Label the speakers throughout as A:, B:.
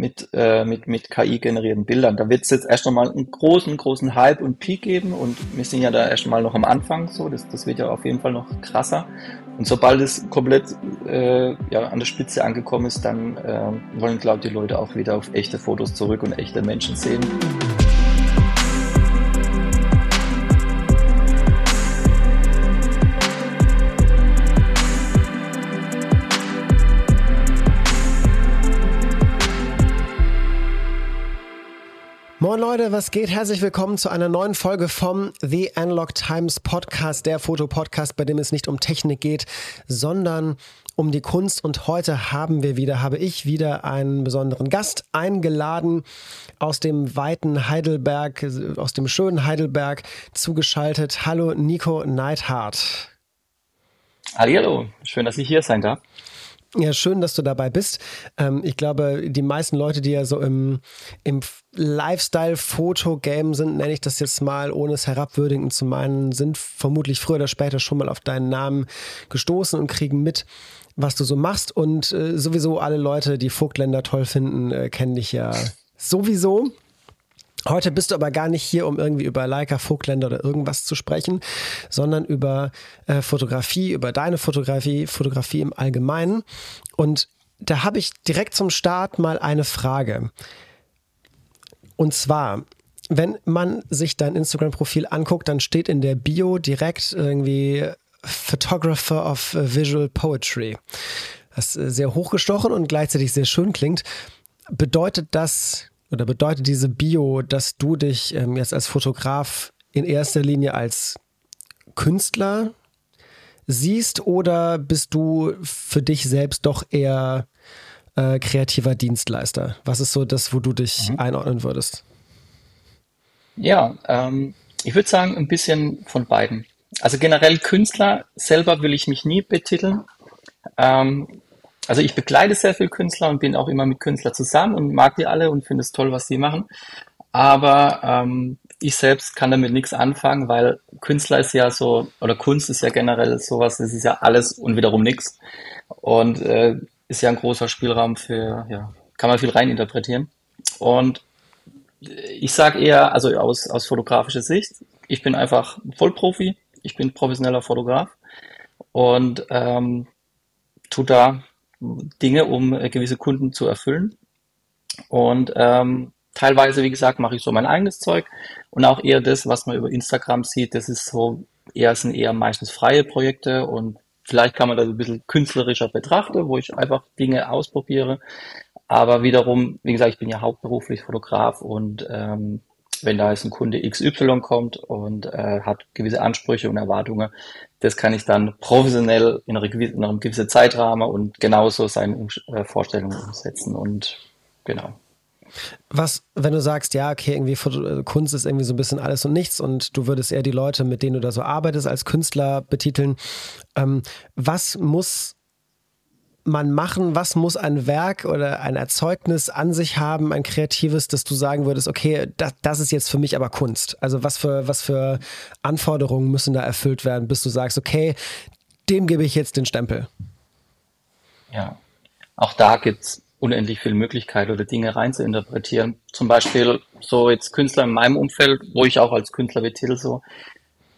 A: mit, äh, mit, mit KI-generierten Bildern. Da wird es jetzt erst einmal einen großen, großen Hype und Peak geben und wir sind ja da erst einmal noch am Anfang so, das, das wird ja auf jeden Fall noch krasser. Und sobald es komplett äh, ja, an der Spitze angekommen ist, dann äh, wollen, glaube ich, die Leute auch wieder auf echte Fotos zurück und echte Menschen sehen.
B: Leute, was geht? Herzlich willkommen zu einer neuen Folge vom The Analog Times Podcast, der Fotopodcast, bei dem es nicht um Technik geht, sondern um die Kunst. Und heute haben wir wieder, habe ich wieder einen besonderen Gast eingeladen aus dem weiten Heidelberg, aus dem schönen Heidelberg zugeschaltet. Hallo Nico Neidhardt.
A: Hallo, schön, dass ich hier sein darf.
B: Ja, schön, dass du dabei bist. Ähm, ich glaube, die meisten Leute, die ja so im, im Lifestyle-Foto-Game sind, nenne ich das jetzt mal, ohne es herabwürdigend zu meinen, sind vermutlich früher oder später schon mal auf deinen Namen gestoßen und kriegen mit, was du so machst. Und äh, sowieso alle Leute, die Vogtländer toll finden, äh, kennen dich ja sowieso. Heute bist du aber gar nicht hier, um irgendwie über Leica, Vogtländer oder irgendwas zu sprechen, sondern über äh, Fotografie, über deine Fotografie, Fotografie im Allgemeinen. Und da habe ich direkt zum Start mal eine Frage. Und zwar, wenn man sich dein Instagram-Profil anguckt, dann steht in der Bio direkt irgendwie Photographer of Visual Poetry. Das ist sehr hochgestochen und gleichzeitig sehr schön klingt. Bedeutet das oder bedeutet diese Bio, dass du dich ähm, jetzt als Fotograf in erster Linie als Künstler siehst oder bist du für dich selbst doch eher äh, kreativer Dienstleister? Was ist so das, wo du dich mhm. einordnen würdest?
A: Ja, ähm, ich würde sagen, ein bisschen von beiden. Also generell Künstler selber will ich mich nie betiteln. Ähm, also ich begleite sehr viele Künstler und bin auch immer mit Künstlern zusammen und mag die alle und finde es toll, was sie machen. Aber ähm, ich selbst kann damit nichts anfangen, weil Künstler ist ja so, oder Kunst ist ja generell sowas, es ist ja alles und wiederum nichts. Und äh, ist ja ein großer Spielraum für, ja, kann man viel reininterpretieren. Und ich sage eher, also aus, aus fotografischer Sicht, ich bin einfach Vollprofi, ich bin professioneller Fotograf und ähm, tu da Dinge, um äh, gewisse Kunden zu erfüllen. Und ähm, teilweise, wie gesagt, mache ich so mein eigenes Zeug und auch eher das, was man über Instagram sieht, das ist so eher sind eher meistens freie Projekte und vielleicht kann man das ein bisschen künstlerischer betrachten, wo ich einfach Dinge ausprobiere. Aber wiederum, wie gesagt, ich bin ja hauptberuflich Fotograf und ähm, wenn da jetzt ein Kunde XY kommt und äh, hat gewisse Ansprüche und Erwartungen, das kann ich dann professionell in, einer gewissen, in einem gewissen Zeitrahmen und genauso seine äh, Vorstellungen umsetzen und genau.
B: Was, wenn du sagst, ja, okay, irgendwie äh, Kunst ist irgendwie so ein bisschen alles und nichts und du würdest eher die Leute, mit denen du da so arbeitest, als Künstler betiteln, ähm, was muss man machen? Was muss ein Werk oder ein Erzeugnis an sich haben, ein kreatives, dass du sagen würdest, okay, das, das ist jetzt für mich aber Kunst? Also was für, was für Anforderungen müssen da erfüllt werden, bis du sagst, okay, dem gebe ich jetzt den Stempel?
A: Ja, auch da gibt es unendlich viele Möglichkeiten oder Dinge rein zu interpretieren. Zum Beispiel so jetzt Künstler in meinem Umfeld, wo ich auch als Künstler betitel, so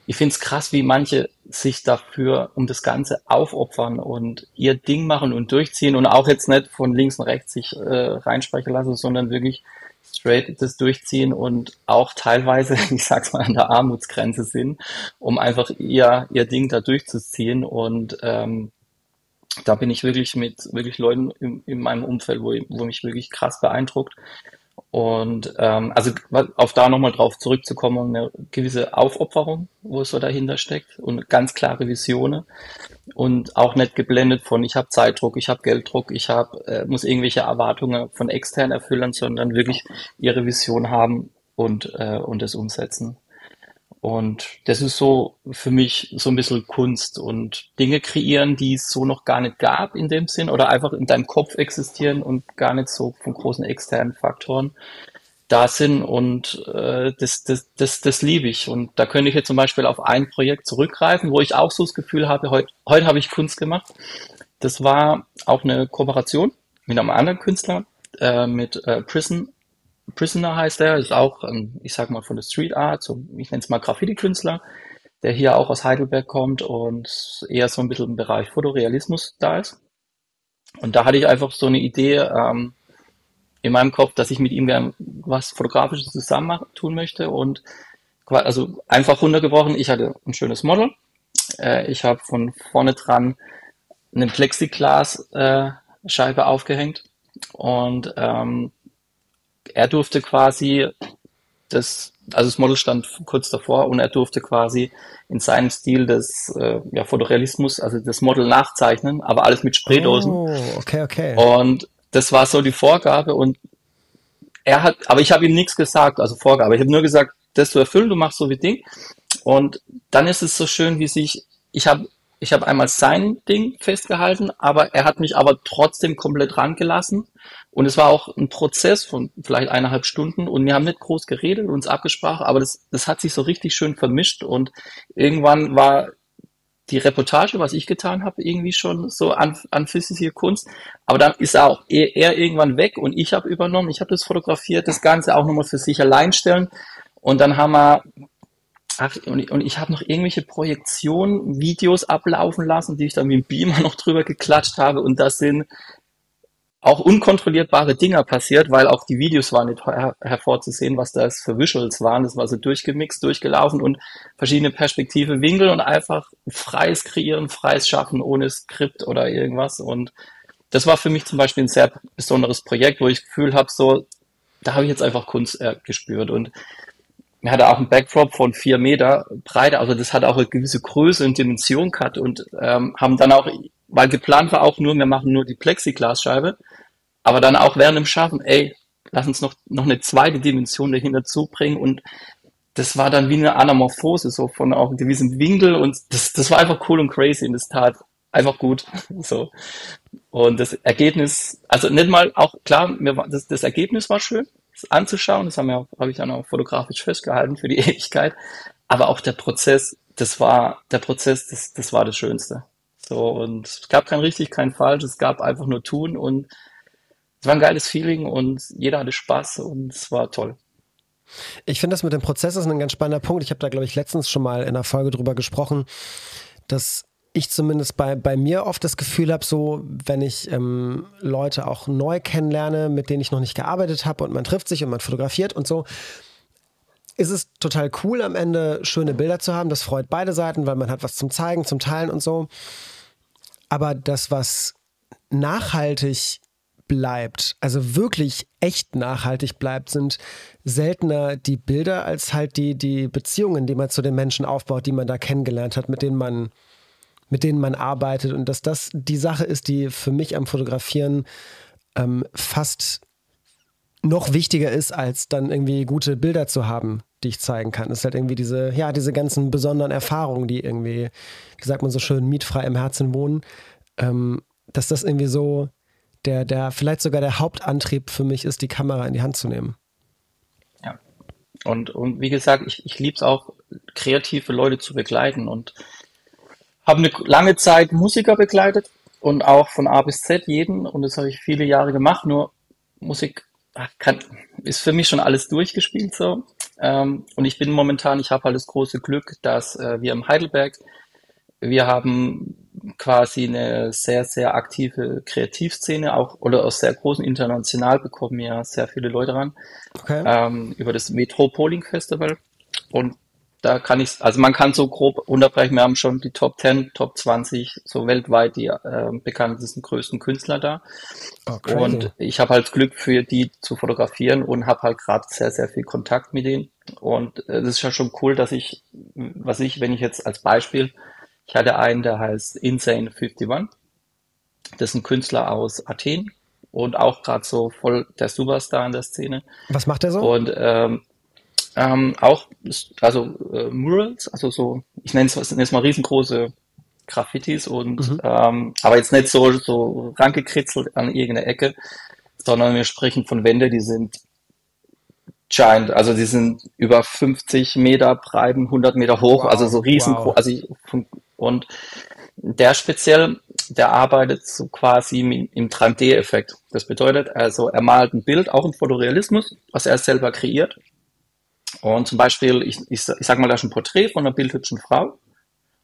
A: ich finde es krass, wie manche sich dafür um das Ganze aufopfern und ihr Ding machen und durchziehen und auch jetzt nicht von links und rechts sich äh, reinsprechen lassen, sondern wirklich straight das durchziehen und auch teilweise, ich sag's mal, an der Armutsgrenze sind, um einfach ihr, ihr Ding da durchzuziehen. Und ähm, da bin ich wirklich mit wirklich Leuten in, in meinem Umfeld, wo, wo mich wirklich krass beeindruckt, und ähm, also auf da nochmal drauf zurückzukommen, eine gewisse Aufopferung, wo es so dahinter steckt und ganz klare Visionen und auch nicht geblendet von ich habe Zeitdruck, ich habe Gelddruck, ich habe äh, muss irgendwelche Erwartungen von extern erfüllen, sondern wirklich ihre Vision haben und äh, und das umsetzen. Und das ist so für mich so ein bisschen Kunst und Dinge kreieren, die es so noch gar nicht gab in dem Sinn oder einfach in deinem Kopf existieren und gar nicht so von großen externen Faktoren da sind und äh, das, das, das, das liebe ich. Und da könnte ich jetzt zum Beispiel auf ein Projekt zurückgreifen, wo ich auch so das Gefühl habe, heute, heute habe ich Kunst gemacht. Das war auch eine Kooperation mit einem anderen Künstler äh, mit äh, Prison, Prisoner heißt er, ist auch, ich sag mal, von der Street Art, so, ich nenne es mal Graffiti-Künstler, der hier auch aus Heidelberg kommt und eher so ein bisschen im Bereich Fotorealismus da ist. Und da hatte ich einfach so eine Idee ähm, in meinem Kopf, dass ich mit ihm gern was Fotografisches zusammen tun möchte und also einfach runtergebrochen, ich hatte ein schönes Model. Äh, ich habe von vorne dran eine Plexiglas-Scheibe äh, aufgehängt und ähm, er durfte quasi das, also das Model stand kurz davor und er durfte quasi in seinem Stil des äh, ja, Fotorealismus, also das Model nachzeichnen, aber alles mit Spraydosen.
B: Oh, okay, okay.
A: Und das war so die Vorgabe und er hat, aber ich habe ihm nichts gesagt, also Vorgabe. Ich habe nur gesagt, das zu erfüllen, du machst so wie Ding. Und dann ist es so schön, wie sich, ich habe ich habe einmal sein Ding festgehalten, aber er hat mich aber trotzdem komplett rangelassen. Und es war auch ein Prozess von vielleicht eineinhalb Stunden und wir haben nicht groß geredet, uns abgesprochen, aber das, das hat sich so richtig schön vermischt und irgendwann war die Reportage, was ich getan habe, irgendwie schon so an, an physische Kunst. Aber dann ist er auch er, er irgendwann weg und ich habe übernommen. Ich habe das fotografiert, das Ganze auch nochmal für sich allein stellen. Und dann haben wir Ach, und, und ich habe noch irgendwelche Projektionen, Videos ablaufen lassen, die ich dann mit dem Beamer noch drüber geklatscht habe. Und das sind auch unkontrollierbare Dinger passiert, weil auch die Videos waren nicht her hervorzusehen, was das für Visuals waren. Das war so durchgemixt, durchgelaufen und verschiedene Perspektive, Winkel und einfach freies Kreieren, freies Schaffen ohne Skript oder irgendwas. Und das war für mich zum Beispiel ein sehr besonderes Projekt, wo ich Gefühl habe, so, da habe ich jetzt einfach Kunst äh, gespürt. Und er hatte auch einen Backdrop von vier Meter Breite, also das hat auch eine gewisse Größe und Dimension gehabt. Und ähm, haben dann auch, weil geplant war auch nur, wir machen nur die Plexiglasscheibe, aber dann auch während dem Schaffen, ey, lass uns noch, noch eine zweite Dimension dahinter zubringen. Und das war dann wie eine Anamorphose, so von auch einem gewissen Winkel. Und das, das war einfach cool und crazy und das tat einfach gut, so. Und das Ergebnis, also nicht mal auch, klar, mir war, das, das Ergebnis war schön, anzuschauen. Das habe ich dann auch fotografisch festgehalten für die Ewigkeit. Aber auch der Prozess, das war, der Prozess, das, das war das Schönste. So, und es gab kein richtig, kein falsch, es gab einfach nur tun und es war ein geiles Feeling und jeder hatte Spaß und es war toll.
B: Ich finde das mit dem Prozess ist ein ganz spannender Punkt. Ich habe da, glaube ich, letztens schon mal in einer Folge drüber gesprochen, dass ich zumindest bei, bei mir oft das Gefühl habe, so wenn ich ähm, Leute auch neu kennenlerne, mit denen ich noch nicht gearbeitet habe und man trifft sich und man fotografiert und so, ist es total cool am Ende schöne Bilder zu haben. Das freut beide Seiten, weil man hat was zum Zeigen, zum Teilen und so. Aber das, was nachhaltig bleibt, also wirklich echt nachhaltig bleibt, sind seltener die Bilder als halt die, die Beziehungen, die man zu den Menschen aufbaut, die man da kennengelernt hat, mit denen man mit denen man arbeitet und dass das die Sache ist, die für mich am Fotografieren ähm, fast noch wichtiger ist, als dann irgendwie gute Bilder zu haben, die ich zeigen kann. Es ist halt irgendwie diese, ja, diese ganzen besonderen Erfahrungen, die irgendwie, wie sagt man so schön, mietfrei im Herzen wohnen, ähm, dass das irgendwie so der, der, vielleicht sogar der Hauptantrieb für mich ist, die Kamera in die Hand zu nehmen.
A: Ja. Und, und wie gesagt, ich, ich liebe es auch, kreative Leute zu begleiten und habe eine lange Zeit Musiker begleitet und auch von A bis Z jeden und das habe ich viele Jahre gemacht. Nur Musik kann, ist für mich schon alles durchgespielt so. Ähm, und ich bin momentan, ich habe halt das große Glück, dass äh, wir im Heidelberg, wir haben quasi eine sehr, sehr aktive Kreativszene, auch oder aus sehr großen international bekommen ja sehr viele Leute ran. Okay. Ähm, über das Metropoling Festival. Und da kann ich, also man kann so grob unterbrechen, wir haben schon die Top 10, Top 20, so weltweit die äh, bekanntesten, größten Künstler da. Okay. Oh, und ich habe halt Glück für die zu fotografieren und habe halt gerade sehr, sehr viel Kontakt mit denen. Und äh, das ist ja schon cool, dass ich, was ich, wenn ich jetzt als Beispiel, ich hatte einen, der heißt Insane 51. Das ist ein Künstler aus Athen und auch gerade so voll der Superstar in der Szene.
B: Was macht er so?
A: Und ähm, ähm, auch, also äh, Murals, also so, ich nenne es es mal riesengroße Graffitis und mhm. ähm, aber jetzt nicht so so rangekritzelt an irgendeine Ecke, sondern wir sprechen von Wände, die sind giant, also die sind über 50 Meter breit, 100 Meter hoch, wow. also so riesengroß, wow. also ich, und Der speziell, der arbeitet so quasi im 3D-Effekt. Das bedeutet also, er malt ein Bild, auch im Fotorealismus, was er selber kreiert. Und zum Beispiel, ich, ich, ich sag mal, da ist ein Porträt von einer bildhübschen Frau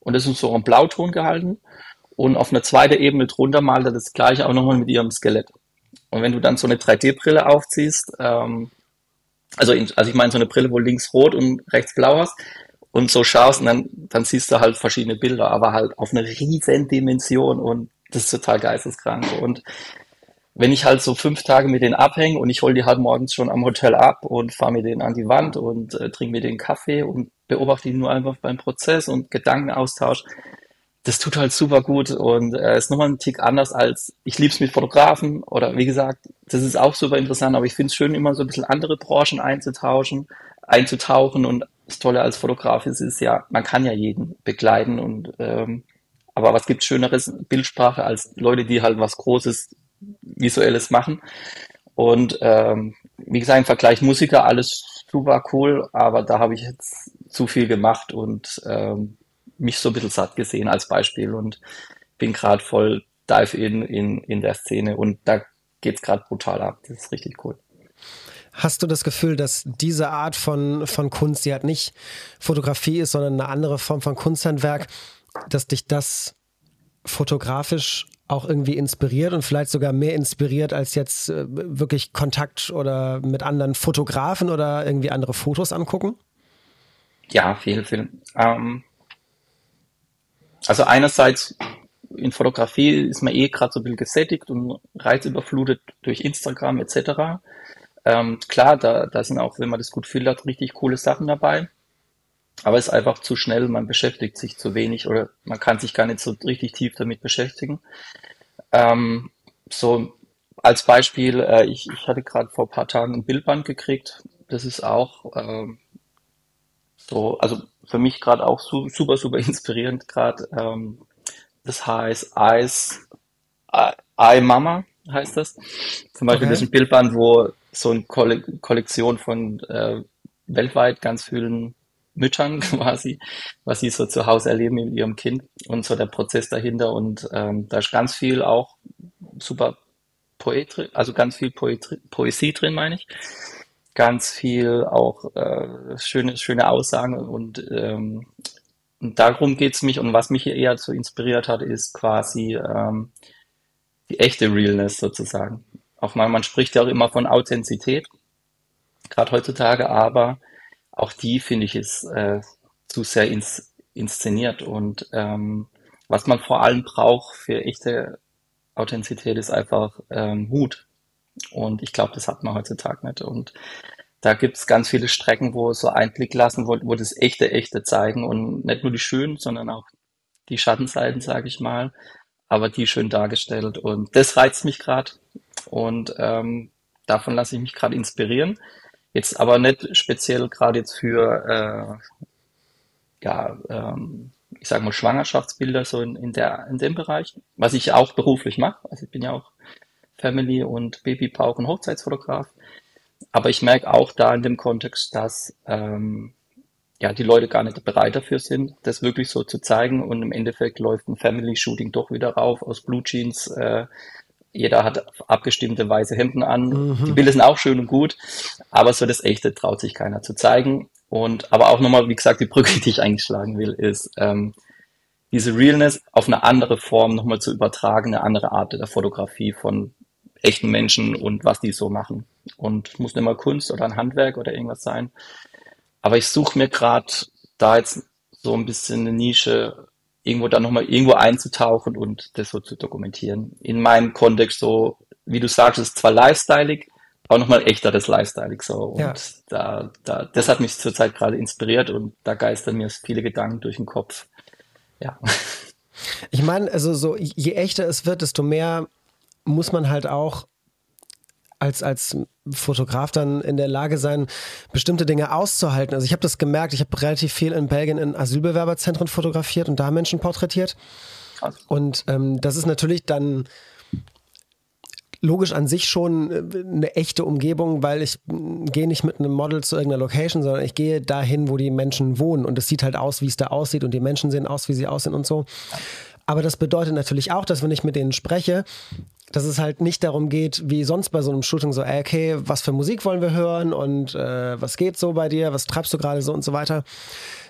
A: und das ist so ein Blauton gehalten. Und auf einer zweiten Ebene drunter malt er das gleiche auch nochmal mit ihrem Skelett. Und wenn du dann so eine 3D-Brille aufziehst, ähm, also, in, also ich meine so eine Brille, wo links rot und rechts blau hast, und so schaust und dann, dann siehst du halt verschiedene Bilder, aber halt auf eine riesen Dimension und das ist total geisteskrank. Und wenn ich halt so fünf Tage mit denen abhänge und ich hole die halt morgens schon am Hotel ab und fahre mit denen an die Wand und äh, trinke mit denen Kaffee und beobachte die nur einfach beim Prozess und Gedankenaustausch, das tut halt super gut und äh, ist nochmal ein Tick anders als ich lieb's mit Fotografen oder wie gesagt, das ist auch super interessant, aber ich finde es schön, immer so ein bisschen andere Branchen einzutauschen, einzutauchen und das Tolle als Fotograf ist, ist ja, man kann ja jeden begleiten und ähm, aber was gibt schöneres Bildsprache als Leute, die halt was Großes, Visuelles machen. Und ähm, wie gesagt, im Vergleich Musiker, alles super cool, aber da habe ich jetzt zu viel gemacht und ähm, mich so ein bisschen satt gesehen als Beispiel und bin gerade voll dive in, in in der Szene und da geht's gerade brutal ab. Das ist richtig cool.
B: Hast du das Gefühl, dass diese Art von, von Kunst, die halt nicht Fotografie ist, sondern eine andere Form von Kunsthandwerk, dass dich das fotografisch auch irgendwie inspiriert und vielleicht sogar mehr inspiriert als jetzt äh, wirklich Kontakt oder mit anderen Fotografen oder irgendwie andere Fotos angucken?
A: Ja, viel, viel. Ähm, also einerseits in Fotografie ist man eh gerade so ein bisschen gesättigt und reizüberflutet durch Instagram etc. Ähm, klar, da, da sind auch, wenn man das gut filtert, richtig coole Sachen dabei. Aber es ist einfach zu schnell, man beschäftigt sich zu wenig oder man kann sich gar nicht so richtig tief damit beschäftigen. Ähm, so als Beispiel, äh, ich, ich hatte gerade vor ein paar Tagen ein Bildband gekriegt. Das ist auch ähm, so, also für mich gerade auch su super, super inspirierend gerade. Ähm, das heißt Eyes, Eye Mama heißt das. Zum Beispiel okay. das ist ein Bildband, wo so eine Kolle Kollektion von äh, weltweit ganz vielen Müttern quasi, was sie so zu Hause erleben mit ihrem Kind und so der Prozess dahinter. Und ähm, da ist ganz viel auch super Poetry, also ganz viel Poetry, Poesie drin, meine ich. Ganz viel auch äh, schöne, schöne Aussagen und, ähm, und darum geht's mich. Und was mich hier eher so inspiriert hat, ist quasi ähm, die echte Realness sozusagen auch mal, man spricht ja auch immer von Authentizität, gerade heutzutage, aber auch die finde ich ist äh, zu sehr ins, inszeniert. Und ähm, was man vor allem braucht für echte Authentizität ist einfach ähm, Mut und ich glaube, das hat man heutzutage nicht. Und da gibt's ganz viele Strecken, wo so Einblick lassen, wo, wo das echte, echte zeigen. Und nicht nur die schönen, sondern auch die Schattenseiten, sage ich mal, aber die schön dargestellt. Und das reizt mich gerade und ähm, davon lasse ich mich gerade inspirieren. Jetzt aber nicht speziell gerade jetzt für äh, ja, ähm, ich sage mal Schwangerschaftsbilder so in, in der in dem Bereich, was ich auch beruflich mache. Also ich bin ja auch Family und Babypauch und Hochzeitsfotograf. Aber ich merke auch da in dem Kontext, dass ähm, ja die Leute gar nicht bereit dafür sind, das wirklich so zu zeigen. Und im Endeffekt läuft ein Family Shooting doch wieder rauf aus Blue Jeans, äh, jeder hat abgestimmte weiße Hemden an. Mhm. Die Bilder sind auch schön und gut, aber so das Echte traut sich keiner zu zeigen. Und aber auch nochmal, wie gesagt, die Brücke, die ich eigentlich schlagen will, ist ähm, diese Realness auf eine andere Form nochmal zu übertragen, eine andere Art der Fotografie von echten Menschen und was die so machen. Und muss nicht mal Kunst oder ein Handwerk oder irgendwas sein. Aber ich suche mir gerade da jetzt so ein bisschen eine Nische, irgendwo dann nochmal irgendwo einzutauchen und das so zu dokumentieren. In meinem Kontext so, wie du sagst, ist zwar lifestyleig, aber nochmal echter das lifestyleig so. Und ja. da, da, das hat mich zurzeit gerade inspiriert und da geistern mir viele Gedanken durch den Kopf. Ja.
B: Ich meine, also so, je echter es wird, desto mehr muss man halt auch als, als Fotograf dann in der Lage sein, bestimmte Dinge auszuhalten. Also ich habe das gemerkt, ich habe relativ viel in Belgien in Asylbewerberzentren fotografiert und da Menschen porträtiert. Und ähm, das ist natürlich dann logisch an sich schon äh, eine echte Umgebung, weil ich gehe nicht mit einem Model zu irgendeiner Location, sondern ich gehe dahin, wo die Menschen wohnen und es sieht halt aus, wie es da aussieht und die Menschen sehen aus, wie sie aussehen und so. Aber das bedeutet natürlich auch, dass wenn ich mit denen spreche, dass es halt nicht darum geht, wie sonst bei so einem Shooting, so, ey, okay, was für Musik wollen wir hören und äh, was geht so bei dir, was treibst du gerade so und so weiter,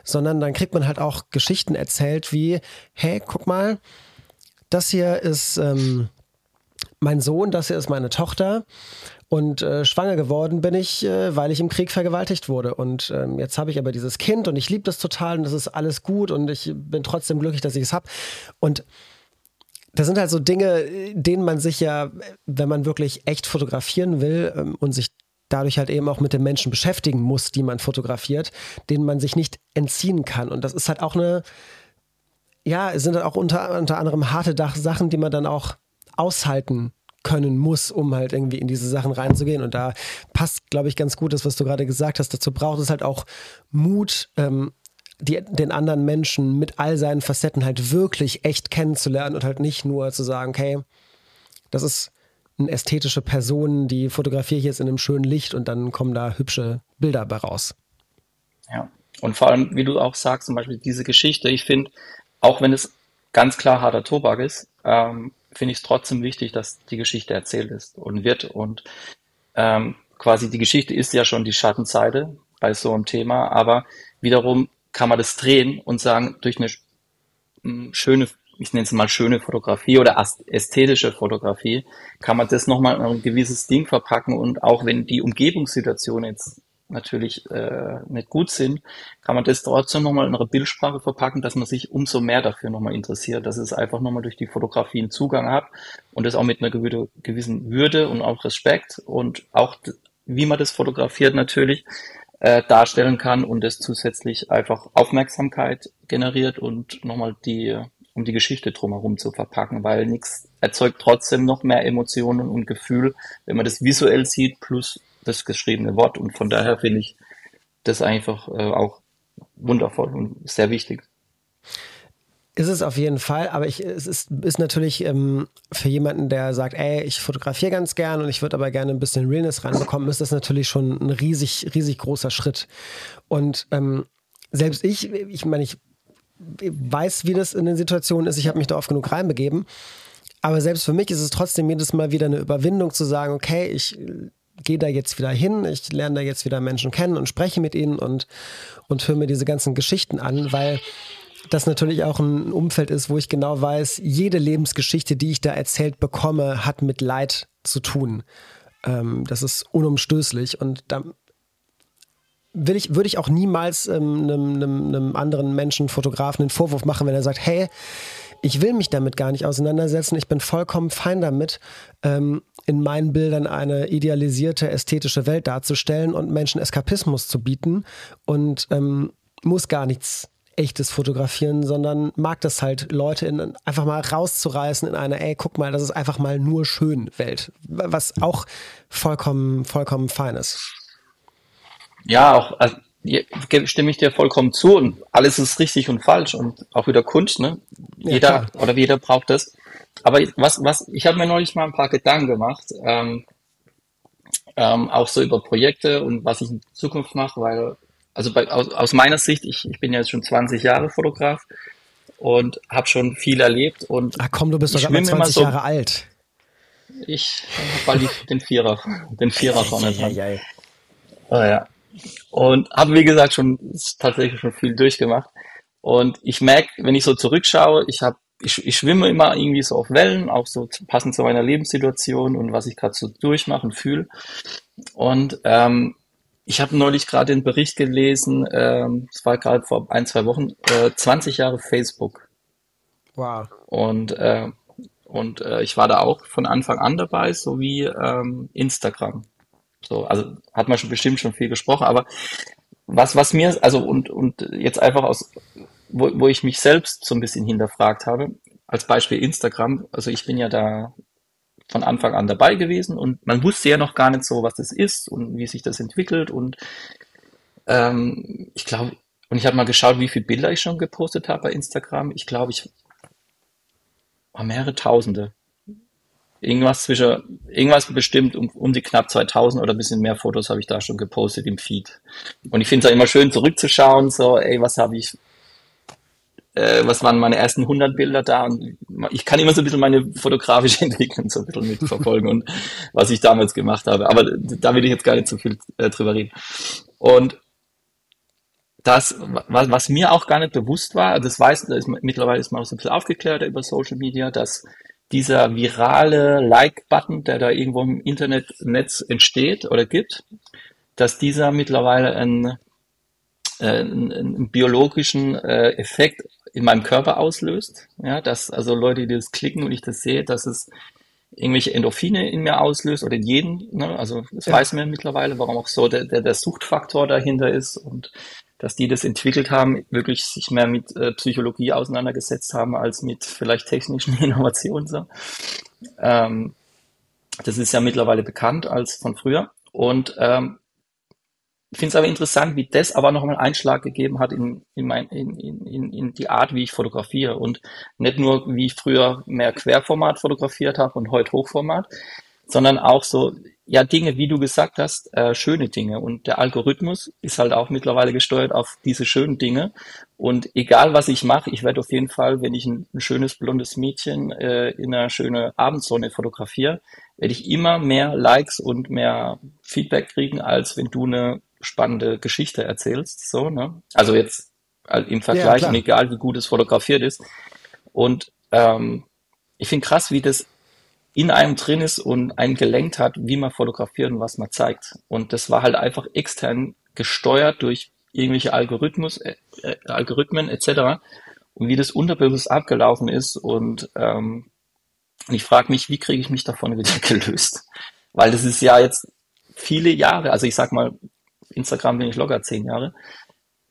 B: sondern dann kriegt man halt auch Geschichten erzählt wie, hey, guck mal, das hier ist ähm, mein Sohn, das hier ist meine Tochter und äh, schwanger geworden bin ich, äh, weil ich im Krieg vergewaltigt wurde. Und ähm, jetzt habe ich aber dieses Kind und ich liebe das total und das ist alles gut und ich bin trotzdem glücklich, dass ich es habe. Und das sind halt so Dinge, denen man sich ja, wenn man wirklich echt fotografieren will ähm, und sich dadurch halt eben auch mit den Menschen beschäftigen muss, die man fotografiert, denen man sich nicht entziehen kann. Und das ist halt auch eine, ja, es sind halt auch unter, unter anderem harte Sachen, die man dann auch aushalten können muss, um halt irgendwie in diese Sachen reinzugehen. Und da passt, glaube ich, ganz gut das, was du gerade gesagt hast. Dazu braucht es halt auch Mut, ähm, die, den anderen Menschen mit all seinen Facetten halt wirklich echt kennenzulernen und halt nicht nur zu sagen, okay, das ist eine ästhetische Person, die fotografiere ich jetzt in einem schönen Licht und dann kommen da hübsche Bilder bei raus.
A: Ja, und vor allem, wie du auch sagst, zum Beispiel diese Geschichte, ich finde, auch wenn es ganz klar harter Tobak ist, ähm, finde ich es trotzdem wichtig, dass die Geschichte erzählt ist und wird. Und ähm, quasi die Geschichte ist ja schon die Schattenseite bei so einem Thema, aber wiederum kann man das drehen und sagen, durch eine hm, schöne, ich nenne es mal schöne Fotografie oder ästhetische Fotografie, kann man das nochmal in ein gewisses Ding verpacken und auch wenn die Umgebungssituation jetzt natürlich äh, nicht gut sind, kann man das trotzdem nochmal in eine Bildsprache verpacken, dass man sich umso mehr dafür nochmal interessiert, dass es einfach nochmal durch die Fotografie einen Zugang hat und das auch mit einer gewissen Würde und auch Respekt und auch wie man das fotografiert natürlich äh, darstellen kann und es zusätzlich einfach Aufmerksamkeit generiert und nochmal die um die Geschichte drumherum zu verpacken, weil nichts erzeugt trotzdem noch mehr Emotionen und Gefühl, wenn man das visuell sieht, plus das geschriebene Wort. Und von daher finde ich das einfach äh, auch wundervoll und sehr wichtig.
B: Ist es auf jeden Fall, aber ich, es ist, ist natürlich ähm, für jemanden, der sagt, ey, ich fotografiere ganz gern und ich würde aber gerne ein bisschen Realness reinbekommen, ist das natürlich schon ein riesig, riesig großer Schritt. Und ähm, selbst ich, ich meine, ich weiß, wie das in den Situationen ist, ich habe mich da oft genug reinbegeben. Aber selbst für mich ist es trotzdem jedes Mal wieder eine Überwindung zu sagen, okay, ich gehe da jetzt wieder hin, ich lerne da jetzt wieder Menschen kennen und spreche mit ihnen und, und höre mir diese ganzen Geschichten an, weil das natürlich auch ein Umfeld ist, wo ich genau weiß, jede Lebensgeschichte, die ich da erzählt bekomme, hat mit Leid zu tun. Ähm, das ist unumstößlich und da will ich, würde ich auch niemals ähm, einem, einem, einem anderen Menschen, Fotografen, einen Vorwurf machen, wenn er sagt, hey, ich will mich damit gar nicht auseinandersetzen. Ich bin vollkommen fein damit, ähm, in meinen Bildern eine idealisierte ästhetische Welt darzustellen und Menschen Eskapismus zu bieten und ähm, muss gar nichts echtes fotografieren, sondern mag das halt, Leute in, einfach mal rauszureißen in eine, ey, guck mal, das ist einfach mal nur schön Welt, was auch vollkommen, vollkommen fein ist.
A: Ja, auch, also, stimme ich dir vollkommen zu und alles ist richtig und falsch und auch wieder Kunst, ne? Jeder ja, oder jeder braucht das. Aber was, was, ich habe mir neulich mal ein paar Gedanken gemacht, ähm, ähm, auch so über Projekte und was ich in Zukunft mache, weil, also bei, aus, aus meiner Sicht, ich, ich bin jetzt schon 20 Jahre Fotograf und habe schon viel erlebt und
B: Ach komm, du bist doch gerade 20 so, Jahre alt.
A: Ich habe bald den Vierer, den Vierer vorne dran. Oh, ja. Und habe, wie gesagt, schon tatsächlich schon viel durchgemacht. Und ich merke, wenn ich so zurückschaue, ich habe ich, ich schwimme immer irgendwie so auf Wellen, auch so passend zu meiner Lebenssituation und was ich gerade so durchmache und fühle. Und ähm, ich habe neulich gerade den Bericht gelesen, ähm, es war gerade vor ein, zwei Wochen, äh, 20 Jahre Facebook.
B: Wow.
A: Und, äh, und äh, ich war da auch von Anfang an dabei, sowie ähm, Instagram. So, also hat man schon bestimmt schon viel gesprochen, aber was, was mir, also und, und jetzt einfach aus, wo, wo ich mich selbst so ein bisschen hinterfragt habe, als Beispiel Instagram, also ich bin ja da von Anfang an dabei gewesen und man wusste ja noch gar nicht so, was das ist und wie sich das entwickelt und ähm, ich glaube, und ich habe mal geschaut, wie viele Bilder ich schon gepostet habe bei Instagram. Ich glaube, ich war mehrere Tausende. Irgendwas zwischen, irgendwas bestimmt um, um die knapp 2000 oder ein bisschen mehr Fotos habe ich da schon gepostet im Feed. Und ich finde es auch immer schön zurückzuschauen, so, ey, was habe ich äh, was waren meine ersten 100 Bilder da und ich kann immer so ein bisschen meine fotografische Entwicklung so ein bisschen mitverfolgen und was ich damals gemacht habe. Aber da will ich jetzt gar nicht so viel äh, drüber reden. Und das, was, was mir auch gar nicht bewusst war, das weiß, das ist, mittlerweile ist man auch so ein bisschen aufgeklärt über Social Media, dass dieser virale Like-Button, der da irgendwo im Internetnetz entsteht oder gibt, dass dieser mittlerweile einen, äh, einen, einen biologischen äh, Effekt in meinem Körper auslöst. Ja, dass also Leute, die das klicken und ich das sehe, dass es irgendwelche Endorphine in mir auslöst oder in jedem. Ne? Also das ja. weiß man mittlerweile, warum auch so der, der, der Suchtfaktor dahinter ist und dass die das entwickelt haben, wirklich sich mehr mit äh, Psychologie auseinandergesetzt haben als mit vielleicht technischen Innovationen. So. Ähm, das ist ja mittlerweile bekannt als von früher. Und ähm, finde es aber interessant, wie das aber nochmal Einschlag gegeben hat in, in, mein, in, in, in die Art, wie ich fotografiere. Und nicht nur, wie ich früher mehr Querformat fotografiert habe und heute Hochformat, sondern auch so, ja, Dinge, wie du gesagt hast, äh, schöne Dinge. Und der Algorithmus ist halt auch mittlerweile gesteuert auf diese schönen Dinge. Und egal, was ich mache, ich werde auf jeden Fall, wenn ich ein, ein schönes blondes Mädchen äh, in einer schönen Abendsonne fotografiere, werde ich immer mehr Likes und mehr Feedback kriegen, als wenn du eine spannende Geschichte erzählst. So, ne? Also jetzt halt im Vergleich ja, egal, wie gut es fotografiert ist. Und ähm, ich finde krass, wie das in einem drin ist und einen gelenkt hat, wie man fotografiert und was man zeigt. Und das war halt einfach extern gesteuert durch irgendwelche Algorithmus, äh, äh, Algorithmen etc. Und wie das unterbewusst abgelaufen ist. Und ähm, ich frage mich, wie kriege ich mich davon wieder gelöst? Weil das ist ja jetzt viele Jahre, also ich sag mal, Instagram bin ich locker zehn Jahre,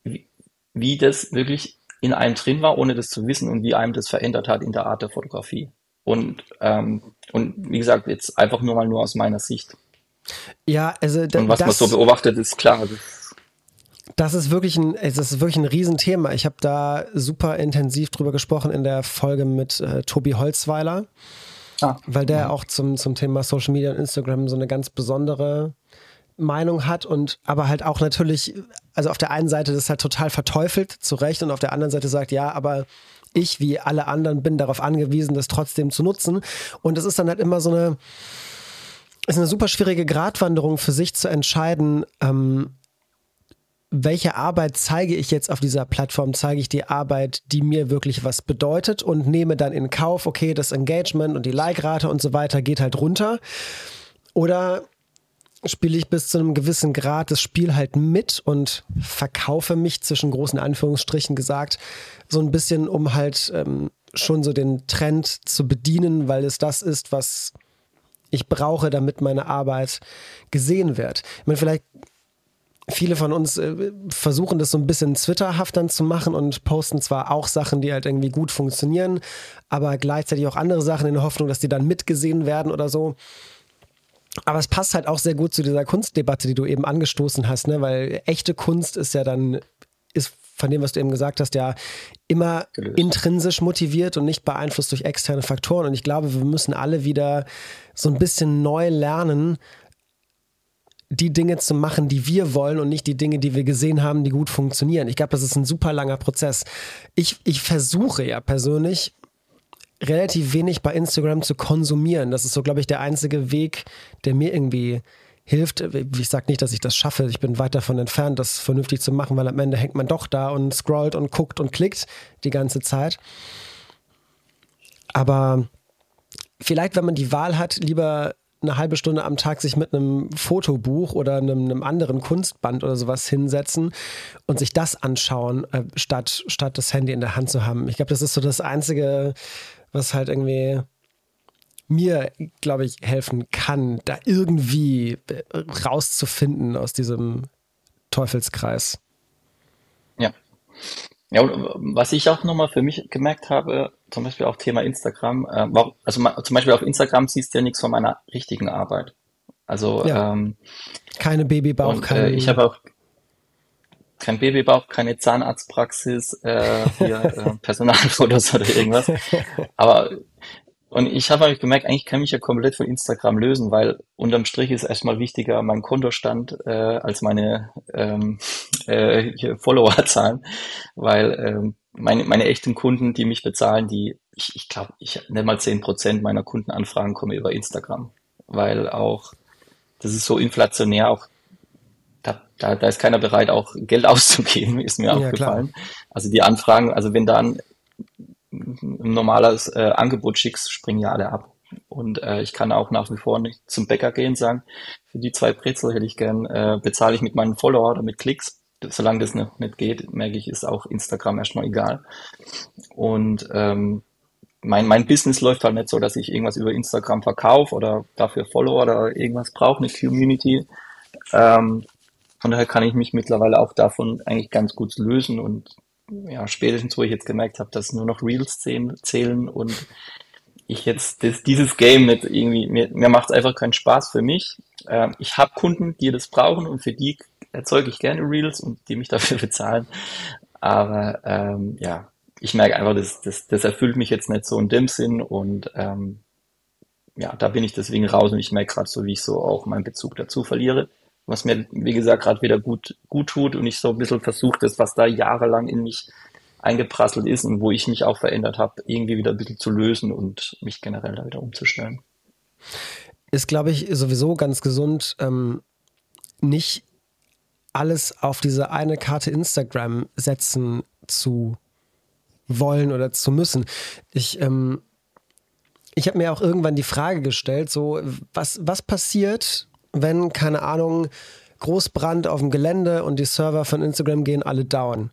A: wie, wie das wirklich in einem drin war, ohne das zu wissen und wie einem das verändert hat in der Art der Fotografie. Und, ähm, und wie gesagt, jetzt einfach nur mal nur aus meiner Sicht.
B: Ja, also
A: und was das, man so beobachtet, ist klar.
B: Das ist wirklich ein, es ist wirklich ein Riesenthema. Ich habe da super intensiv drüber gesprochen in der Folge mit äh, Tobi Holzweiler, ah, weil der ja. auch zum, zum Thema Social Media und Instagram so eine ganz besondere Meinung hat und aber halt auch natürlich, also auf der einen Seite das halt total verteufelt, zu Recht, und auf der anderen Seite sagt, ja, aber ich wie alle anderen bin darauf angewiesen, das trotzdem zu nutzen. Und es ist dann halt immer so eine, ist eine super schwierige Gratwanderung für sich zu entscheiden, ähm, welche Arbeit zeige ich jetzt auf dieser Plattform? Zeige ich die Arbeit, die mir wirklich was bedeutet und nehme dann in Kauf, okay, das Engagement und die Like-Rate und so weiter geht halt runter. Oder spiele ich bis zu einem gewissen Grad das Spiel halt mit und verkaufe mich zwischen großen Anführungsstrichen gesagt so ein bisschen, um halt ähm, schon so den Trend zu bedienen, weil es das ist, was ich brauche, damit meine Arbeit gesehen wird. Ich meine, vielleicht viele von uns äh, versuchen das so ein bisschen Twitterhaft dann zu machen und posten zwar auch Sachen, die halt irgendwie gut funktionieren, aber gleichzeitig auch andere Sachen in der Hoffnung, dass die dann mitgesehen werden oder so. Aber es passt halt auch sehr gut zu dieser Kunstdebatte, die du eben angestoßen hast, ne? weil echte Kunst ist ja dann, ist von dem, was du eben gesagt hast, ja immer Gelöst. intrinsisch motiviert und nicht beeinflusst durch externe Faktoren. Und ich glaube, wir müssen alle wieder so ein bisschen neu lernen, die Dinge zu machen, die wir wollen und nicht die Dinge, die wir gesehen haben, die gut funktionieren. Ich glaube, das ist ein super langer Prozess. Ich, ich versuche ja persönlich relativ wenig bei Instagram zu konsumieren. Das ist so, glaube ich, der einzige Weg, der mir irgendwie hilft. Ich sage nicht, dass ich das schaffe. Ich bin weit davon entfernt, das vernünftig zu machen, weil am Ende hängt man doch da und scrollt und guckt und klickt die ganze Zeit. Aber vielleicht, wenn man die Wahl hat, lieber eine halbe Stunde am Tag sich mit einem Fotobuch oder einem, einem anderen Kunstband oder sowas hinsetzen und sich das anschauen, äh, statt, statt das Handy in der Hand zu haben. Ich glaube, das ist so das Einzige, was halt irgendwie mir, glaube ich, helfen kann, da irgendwie rauszufinden aus diesem Teufelskreis.
A: Ja. Ja, und was ich auch nochmal für mich gemerkt habe, zum Beispiel auch Thema Instagram, äh, also zum Beispiel auf Instagram siehst du ja nichts von meiner richtigen Arbeit. Also ja. ähm,
B: keine Babybauch, und,
A: keine. Äh, ich habe auch kein Babybauch, keine Zahnarztpraxis, äh, hier, äh, Personalfotos oder irgendwas. Aber und ich habe eigentlich gemerkt, eigentlich kann ich mich ja komplett von Instagram lösen, weil unterm Strich ist erstmal wichtiger mein Kontostand äh, als meine ähm, äh, Followerzahlen, weil ähm, meine, meine echten Kunden, die mich bezahlen, die, ich, ich glaube, ich nenne mal zehn Prozent meiner Kundenanfragen kommen über Instagram, weil auch, das ist so inflationär, auch da, da, ist keiner bereit, auch Geld auszugeben, ist mir ja, aufgefallen. Klar. Also die Anfragen, also wenn da ein, ein normales äh, Angebot schickst, springen ja alle ab. Und äh, ich kann auch nach wie vor nicht zum Bäcker gehen und sagen, für die zwei Brezel hätte ich gern, äh, bezahle ich mit meinen Follower oder mit Klicks. Solange das nicht, nicht geht, merke ich, ist auch Instagram erstmal egal. Und ähm, mein, mein Business läuft halt nicht so, dass ich irgendwas über Instagram verkaufe oder dafür Follower oder irgendwas brauche, eine Community. Ähm, von daher kann ich mich mittlerweile auch davon eigentlich ganz gut lösen und ja, spätestens, wo ich jetzt gemerkt habe, dass nur noch Reels zählen und ich jetzt das, dieses Game nicht irgendwie, mir, mir macht es einfach keinen Spaß für mich. Ähm, ich habe Kunden, die das brauchen und für die erzeuge ich gerne Reels und die mich dafür bezahlen. Aber ähm, ja, ich merke einfach, das, das, das erfüllt mich jetzt nicht so in dem Sinn und ähm, ja, da bin ich deswegen raus und ich merke gerade so, wie ich so auch meinen Bezug dazu verliere was mir, wie gesagt, gerade wieder gut, gut tut und ich so ein bisschen versucht, das, was da jahrelang in mich eingeprasselt ist und wo ich mich auch verändert habe, irgendwie wieder ein bisschen zu lösen und mich generell da wieder umzustellen.
B: Ist, glaube ich, sowieso ganz gesund, ähm, nicht alles auf diese eine Karte Instagram setzen zu wollen oder zu müssen. Ich, ähm, ich habe mir auch irgendwann die Frage gestellt, so, was, was passiert, wenn, keine Ahnung, Großbrand auf dem Gelände und die Server von Instagram gehen alle down.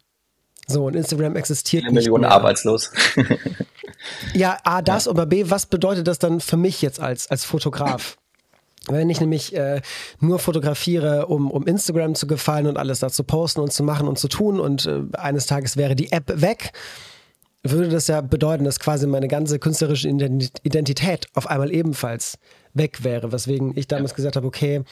B: So, und Instagram existiert
A: Eine nicht Millionen mehr. arbeitslos.
B: ja, A, das, ja. aber B, was bedeutet das dann für mich jetzt als, als Fotograf? Wenn ich nämlich äh, nur fotografiere, um, um Instagram zu gefallen und alles da zu posten und zu machen und zu tun und äh, eines Tages wäre die App weg, würde das ja bedeuten, dass quasi meine ganze künstlerische Identität auf einmal ebenfalls weg wäre. Weswegen ich damals ja. gesagt habe, okay,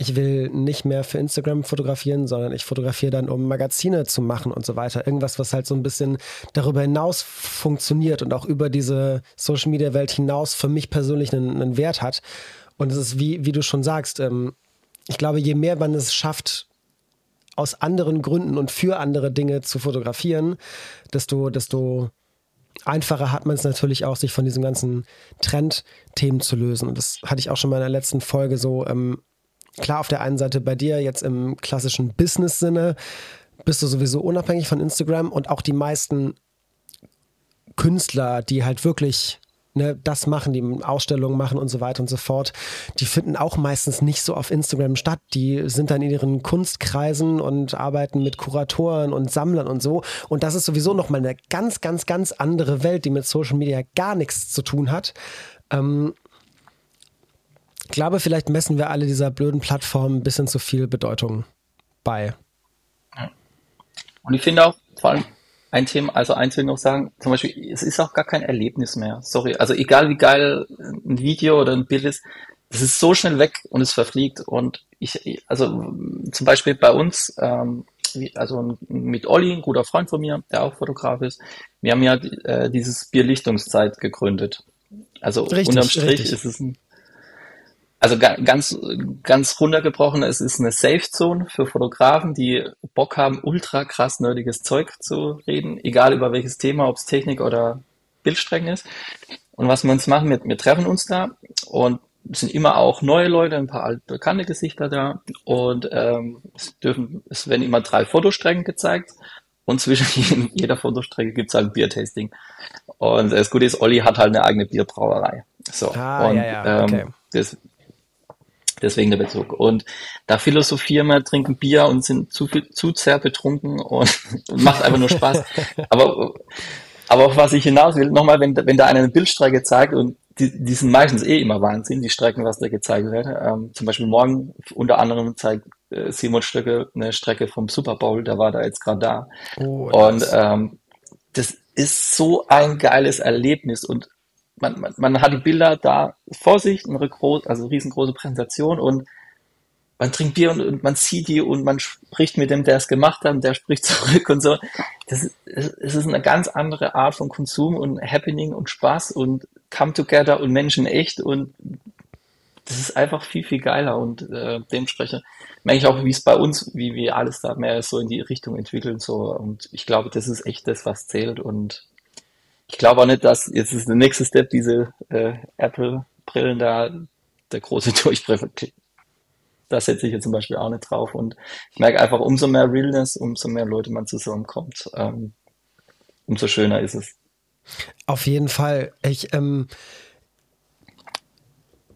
B: ich will nicht mehr für Instagram fotografieren, sondern ich fotografiere dann, um Magazine zu machen und so weiter. Irgendwas, was halt so ein bisschen darüber hinaus funktioniert und auch über diese Social Media Welt hinaus für mich persönlich einen, einen Wert hat. Und es ist wie, wie du schon sagst, ähm, ich glaube, je mehr man es schafft, aus anderen Gründen und für andere Dinge zu fotografieren, desto, desto einfacher hat man es natürlich auch, sich von diesen ganzen Trendthemen zu lösen. Und das hatte ich auch schon mal in der letzten Folge so. Ähm, klar, auf der einen Seite bei dir jetzt im klassischen Business-Sinne bist du sowieso unabhängig von Instagram und auch die meisten Künstler, die halt wirklich ne, das machen, die Ausstellungen machen und so weiter und so fort, die finden auch meistens nicht so auf Instagram statt. Die sind dann in ihren Kunstkreisen und arbeiten mit Kuratoren und Sammlern und so. Und das ist sowieso nochmal eine ganz, ganz, ganz andere Welt, die mit Social Media gar nichts zu tun hat. Ähm, ich glaube, vielleicht messen wir alle dieser blöden Plattformen ein bisschen zu viel Bedeutung bei.
A: Und ich finde auch, vor allem ein Thema, also eins will ich noch sagen, zum Beispiel, es ist auch gar kein Erlebnis mehr. Sorry. Also egal wie geil ein Video oder ein Bild ist, es ist so schnell weg und es verfliegt. Und ich, also zum Beispiel bei uns, ähm, also mit Olli, ein guter Freund von mir, der auch Fotograf ist, wir haben ja äh, dieses Bierlichtungszeit gegründet. Also richtig, unterm Strich richtig. ist es ein also ganz, ganz runtergebrochen, es ist eine Safe Zone für Fotografen, die Bock haben, ultra krass nerdiges Zeug zu reden, egal über welches Thema, ob es Technik oder Bildstrecken ist. Und was wir uns machen, wir, wir treffen uns da und es sind immer auch neue Leute, ein paar alte bekannte Gesichter da und ähm, es dürfen, es werden immer drei Fotostrecken gezeigt und zwischen jeder Fotostrecke gibt's halt ein Biertasting. Und das Gute ist, Olli hat halt eine eigene Bierbrauerei. So. Ah, und ja, ja. Okay. Ähm, das, Deswegen der Bezug. Und da philosophieren wir, trinken Bier und sind zu viel, zu sehr betrunken und, und macht einfach nur Spaß. aber, aber auf was ich hinaus will, nochmal, wenn, wenn da einer eine Bildstrecke zeigt und die, die sind meistens eh immer Wahnsinn, die Strecken, was da gezeigt wird. Ähm, zum Beispiel morgen unter anderem zeigt äh, Simon Stöcke eine Strecke vom Super Bowl, der war da jetzt gerade da. Oh, und ähm, das ist so ein geiles Erlebnis und man, man, man hat die Bilder da vor sich, eine groß, also riesengroße Präsentation und man trinkt Bier und, und, man sieht die und man spricht mit dem, der es gemacht hat, und der spricht zurück und so. Das ist, es ist eine ganz andere Art von Konsum und Happening und Spaß und Come Together und Menschen echt und das ist einfach viel, viel geiler und äh, dementsprechend merke ich auch, wie es bei uns, wie wir alles da mehr so in die Richtung entwickeln. So. Und ich glaube, das ist echt das, was zählt. Und ich glaube auch nicht, dass jetzt ist der nächste Step, diese äh, Apple-Brillen da, der große Durchbruch. Da setze ich jetzt zum Beispiel auch nicht drauf. Und ich merke einfach, umso mehr Realness, umso mehr Leute man zusammenkommt, ähm, umso schöner ist es.
B: Auf jeden Fall. Ich, ähm,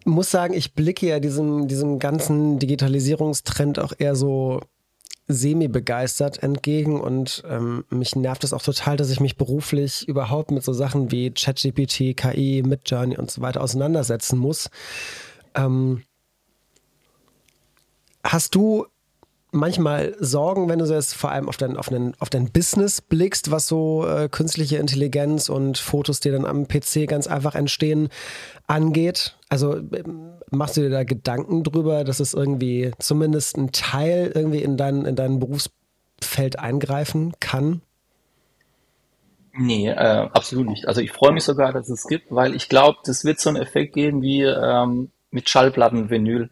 B: muss sagen, ich blicke ja diesem, diesem ganzen Digitalisierungstrend auch eher so semi-begeistert entgegen und ähm, mich nervt es auch total, dass ich mich beruflich überhaupt mit so Sachen wie ChatGPT, KI, Midjourney und so weiter auseinandersetzen muss. Ähm, hast du manchmal Sorgen, wenn du jetzt vor allem auf dein, auf dein, auf dein Business blickst, was so äh, künstliche Intelligenz und Fotos, die dann am PC ganz einfach entstehen, angeht? Also ähm, machst du dir da Gedanken drüber, dass es irgendwie zumindest ein Teil irgendwie in dein, in dein Berufsfeld eingreifen kann?
A: Nee, äh, absolut nicht. Also ich freue mich sogar, dass es gibt, weil ich glaube, das wird so einen Effekt geben wie ähm, mit Schallplatten, Vinyl.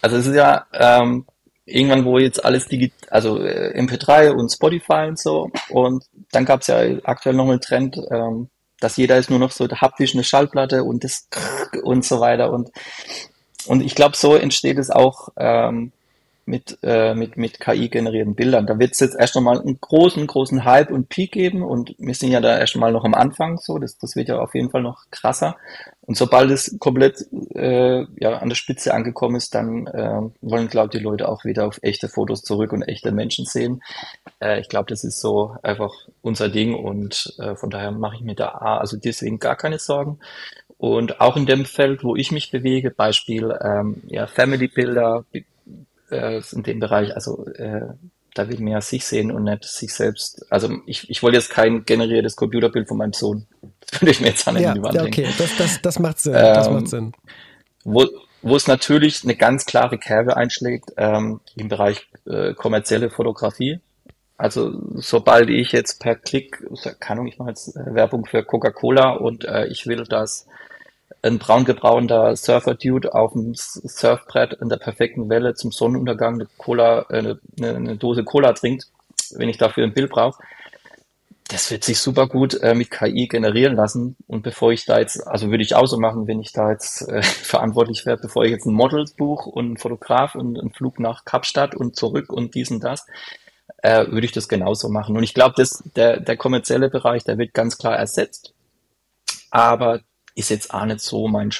A: Also es ist ja, ähm, irgendwann, wo jetzt alles digital, also äh, MP3 und Spotify und so. Und dann gab es ja aktuell noch einen Trend, ähm, dass jeder ist nur noch so haptisch eine Schallplatte und das und so weiter. Und, und ich glaube, so entsteht es auch ähm, mit, äh, mit, mit KI-generierten Bildern. Da wird es jetzt erst einmal einen großen, großen Hype und Peak geben und wir sind ja da erst einmal noch am Anfang so, das, das wird ja auf jeden Fall noch krasser. Und sobald es komplett äh, ja, an der Spitze angekommen ist, dann äh, wollen, glaube ich, die Leute auch wieder auf echte Fotos zurück und echte Menschen sehen. Äh, ich glaube, das ist so einfach unser Ding und äh, von daher mache ich mir da also deswegen gar keine Sorgen. Und auch in dem Feld, wo ich mich bewege, Beispiel ähm, ja, Family-Bilder, äh, in dem Bereich, also äh, da will man ja sich sehen und nicht sich selbst. Also ich, ich wollte jetzt kein generiertes Computerbild von meinem Sohn. Das würde ich mir jetzt an
B: ja, die Wand ja, okay, das, das, das macht Sinn. Ähm, das macht Sinn.
A: Wo, wo es natürlich eine ganz klare Kerbe einschlägt ähm, im Bereich äh, kommerzielle Fotografie. Also sobald ich jetzt per Klick, keine Ahnung, ich mache jetzt äh, Werbung für Coca-Cola und äh, ich will, dass ein braun gebrauender Surfer-Dude auf dem Surfbrett in der perfekten Welle zum Sonnenuntergang eine Cola, äh, eine, eine Dose Cola trinkt, wenn ich dafür ein Bild brauche. Das wird sich super gut äh, mit KI generieren lassen. Und bevor ich da jetzt, also würde ich auch so machen, wenn ich da jetzt äh, verantwortlich wäre, bevor ich jetzt ein Model buche und einen Fotograf und einen Flug nach Kapstadt und zurück und dies und das, äh, würde ich das genauso machen. Und ich glaube, der, der kommerzielle Bereich, der wird ganz klar ersetzt. Aber ist jetzt auch nicht so mein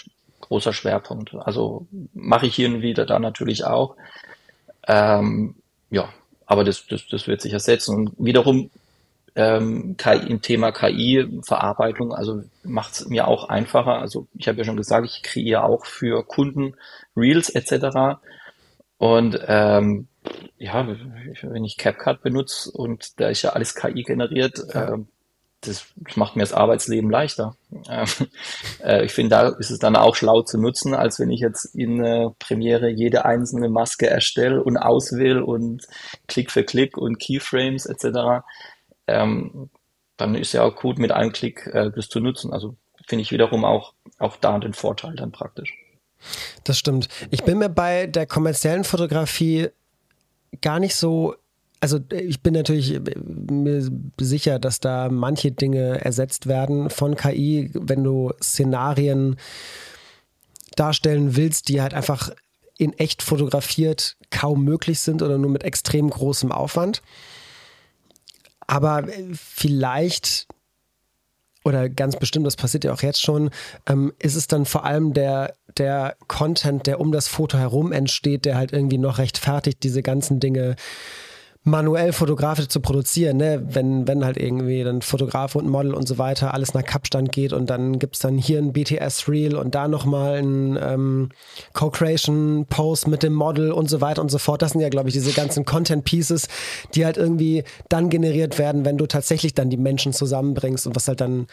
A: großer Schwerpunkt. Also mache ich hier und wieder da natürlich auch. Ähm, ja, aber das, das, das wird sich ersetzen. Und wiederum ähm, KI, im Thema KI-Verarbeitung, also macht es mir auch einfacher. Also ich habe ja schon gesagt, ich kreiere auch für Kunden Reels etc. Und ähm, ja, wenn ich CapCut benutze und da ist ja alles KI generiert, ja. ähm, das macht mir das Arbeitsleben leichter. Ähm, äh, ich finde, da ist es dann auch schlau zu nutzen, als wenn ich jetzt in äh, Premiere jede einzelne Maske erstelle und auswähle und Klick für Klick und Keyframes etc. Ähm, dann ist ja auch gut, mit einem Klick äh, das zu nutzen. Also finde ich wiederum auch, auch da den Vorteil dann praktisch.
B: Das stimmt. Ich bin mir bei der kommerziellen Fotografie gar nicht so also ich bin natürlich äh, mir sicher, dass da manche Dinge ersetzt werden von KI, wenn du Szenarien darstellen willst, die halt einfach in echt fotografiert kaum möglich sind oder nur mit extrem großem Aufwand. Aber äh, vielleicht oder ganz bestimmt, das passiert ja auch jetzt schon, ähm, ist es dann vor allem der, der Content, der um das Foto herum entsteht, der halt irgendwie noch rechtfertigt, diese ganzen Dinge manuell fotografisch zu produzieren, ne? wenn, wenn halt irgendwie dann Fotograf und Model und so weiter alles nach Kapstand geht und dann gibt es dann hier ein BTS-Reel und da nochmal ein ähm, Co-Creation-Post mit dem Model und so weiter und so fort. Das sind ja, glaube ich, diese ganzen Content-Pieces, die halt irgendwie dann generiert werden, wenn du tatsächlich dann die Menschen zusammenbringst und was halt dann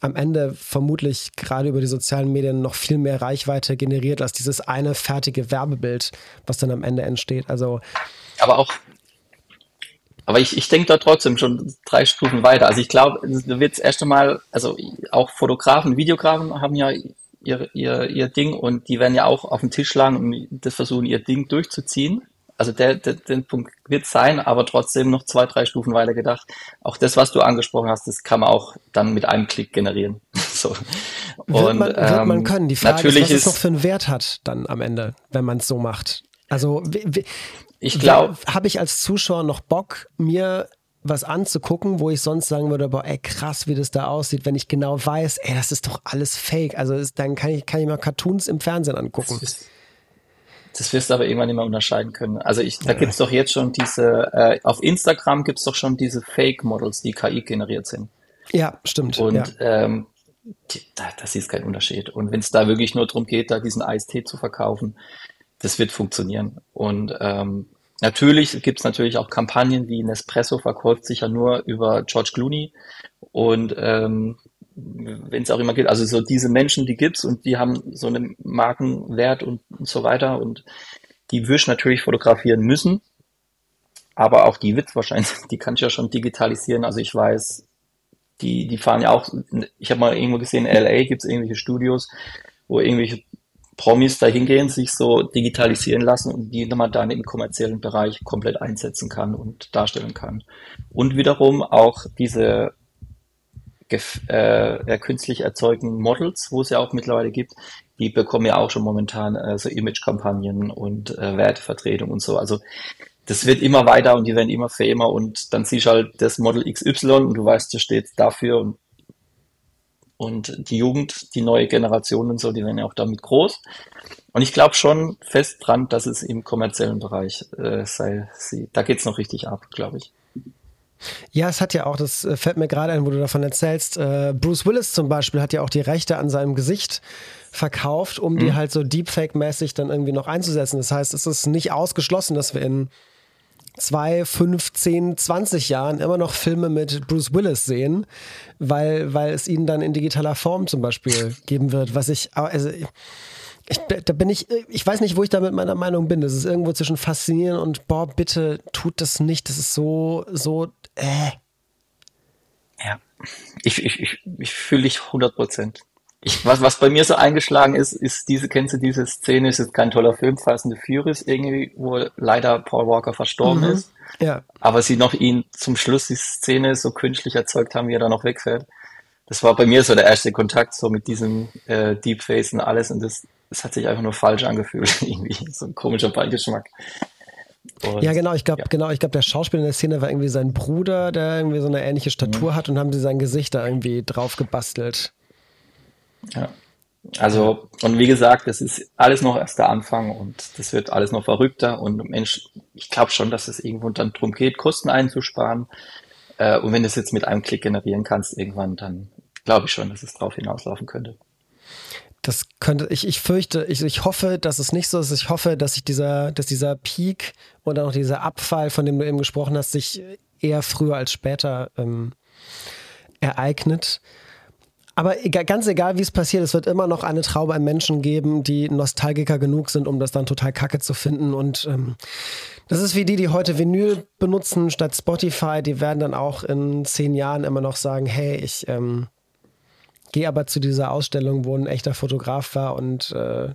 B: am Ende vermutlich gerade über die sozialen Medien noch viel mehr Reichweite generiert als dieses eine fertige Werbebild, was dann am Ende entsteht. Also
A: aber auch aber ich, ich denke da trotzdem schon drei Stufen weiter. Also ich glaube, du wird erst einmal, also auch Fotografen, Videografen haben ja ihr, ihr, ihr Ding und die werden ja auch auf den Tisch schlagen und das versuchen, ihr Ding durchzuziehen. Also der, der, der Punkt wird sein, aber trotzdem noch zwei, drei Stufen weiter gedacht. Auch das, was du angesprochen hast, das kann man auch dann mit einem Klick generieren. so.
B: Wird, man, wird ähm, man können. Die Frage natürlich ist, was es noch für einen Wert hat dann am Ende, wenn man es so macht. Also
A: ich glaube,
B: habe ich als Zuschauer noch Bock, mir was anzugucken, wo ich sonst sagen würde, boah, ey, krass, wie das da aussieht, wenn ich genau weiß, ey, das ist doch alles fake. Also ist, dann kann ich, kann ich mal Cartoons im Fernsehen angucken.
A: Das, ist, das wirst du aber irgendwann nicht mehr unterscheiden können. Also ich, da gibt's doch jetzt schon diese, äh, auf Instagram gibt's doch schon diese Fake-Models, die KI generiert sind.
B: Ja, stimmt.
A: Und
B: ja.
A: ähm, da, das ist kein Unterschied. Und wenn es da wirklich nur darum geht, da diesen Eistee zu verkaufen, das wird funktionieren. Und ähm, Natürlich gibt es natürlich auch Kampagnen wie Nespresso verkauft sich ja nur über George Clooney und ähm, wenn es auch immer geht, also so diese Menschen, die gibt's und die haben so einen Markenwert und, und so weiter und die wirst natürlich fotografieren müssen, aber auch die wird wahrscheinlich, die kann ich ja schon digitalisieren. Also ich weiß, die, die fahren ja auch, ich habe mal irgendwo gesehen, in LA gibt's irgendwelche Studios, wo irgendwelche Promis da hingehen, sich so digitalisieren lassen und die man dann im kommerziellen Bereich komplett einsetzen kann und darstellen kann. Und wiederum auch diese äh, künstlich erzeugten Models, wo es ja auch mittlerweile gibt, die bekommen ja auch schon momentan äh, so Image-Kampagnen und äh, Wertevertretung und so. Also das wird immer weiter und die werden immer famer und dann siehst du halt das Model XY und du weißt, das steht dafür und und die Jugend, die neue Generation und so, die werden ja auch damit groß. Und ich glaube schon fest dran, dass es im kommerziellen Bereich äh, sei. Sie, da geht's noch richtig ab, glaube ich.
B: Ja, es hat ja auch, das äh, fällt mir gerade ein, wo du davon erzählst, äh, Bruce Willis zum Beispiel hat ja auch die Rechte an seinem Gesicht verkauft, um mhm. die halt so Deepfake-mäßig dann irgendwie noch einzusetzen. Das heißt, es ist nicht ausgeschlossen, dass wir in zwei, fünf, zehn, zwanzig Jahren immer noch Filme mit Bruce Willis sehen, weil, weil es ihn dann in digitaler Form zum Beispiel geben wird, was ich, also ich, da bin ich, ich weiß nicht, wo ich da mit meiner Meinung bin. Das ist irgendwo zwischen faszinierend und boah, bitte tut das nicht. Das ist so, so, äh.
A: Ja, ich, ich, ich, ich fühle dich 100 Prozent. Ich, was, was bei mir so eingeschlagen ist, ist diese, kennst du diese Szene, ist jetzt kein toller Film, Fast and the Furious, irgendwie, wo leider Paul Walker verstorben mhm. ist.
B: Ja.
A: Aber sie noch ihn zum Schluss die Szene so künstlich erzeugt haben, wie er da noch wegfährt. Das war bei mir so der erste Kontakt, so mit diesem äh, Deepface und alles. Und das, das hat sich einfach nur falsch angefühlt, irgendwie. So ein komischer Beigeschmack.
B: Und, ja, genau, ich glaube, ja. genau, ich glaube, der Schauspieler in der Szene war irgendwie sein Bruder, der irgendwie so eine ähnliche Statur mhm. hat und haben sie sein Gesicht da irgendwie drauf gebastelt.
A: Ja. Also, und wie gesagt, das ist alles noch erst der Anfang und das wird alles noch verrückter und Mensch, ich glaube schon, dass es irgendwo dann darum geht, Kosten einzusparen. Äh, und wenn du es jetzt mit einem Klick generieren kannst, irgendwann, dann glaube ich schon, dass es darauf hinauslaufen könnte.
B: Das könnte, ich, ich fürchte, ich, ich hoffe, dass es nicht so ist. Ich hoffe, dass sich dieser, dass dieser Peak und auch dieser Abfall, von dem du eben gesprochen hast, sich eher früher als später ähm, ereignet. Aber ganz egal, wie es passiert, es wird immer noch eine Traube an Menschen geben, die Nostalgiker genug sind, um das dann total kacke zu finden. Und ähm, das ist wie die, die heute Vinyl benutzen statt Spotify. Die werden dann auch in zehn Jahren immer noch sagen, hey, ich ähm, gehe aber zu dieser Ausstellung, wo ein echter Fotograf war und äh,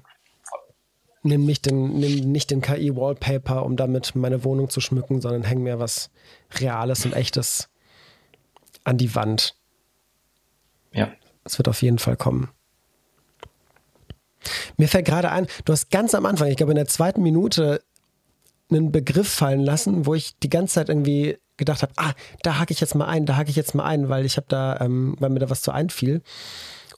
B: nimm nicht den, nimm nicht den KI-Wallpaper, um damit meine Wohnung zu schmücken, sondern häng mir was Reales und Echtes an die Wand.
A: Ja.
B: Es wird auf jeden Fall kommen. Mir fällt gerade ein, du hast ganz am Anfang, ich glaube in der zweiten Minute, einen Begriff fallen lassen, wo ich die ganze Zeit irgendwie gedacht habe, ah, da hake ich jetzt mal ein, da hake ich jetzt mal ein, weil ich habe da, ähm, weil mir da was zu einfiel.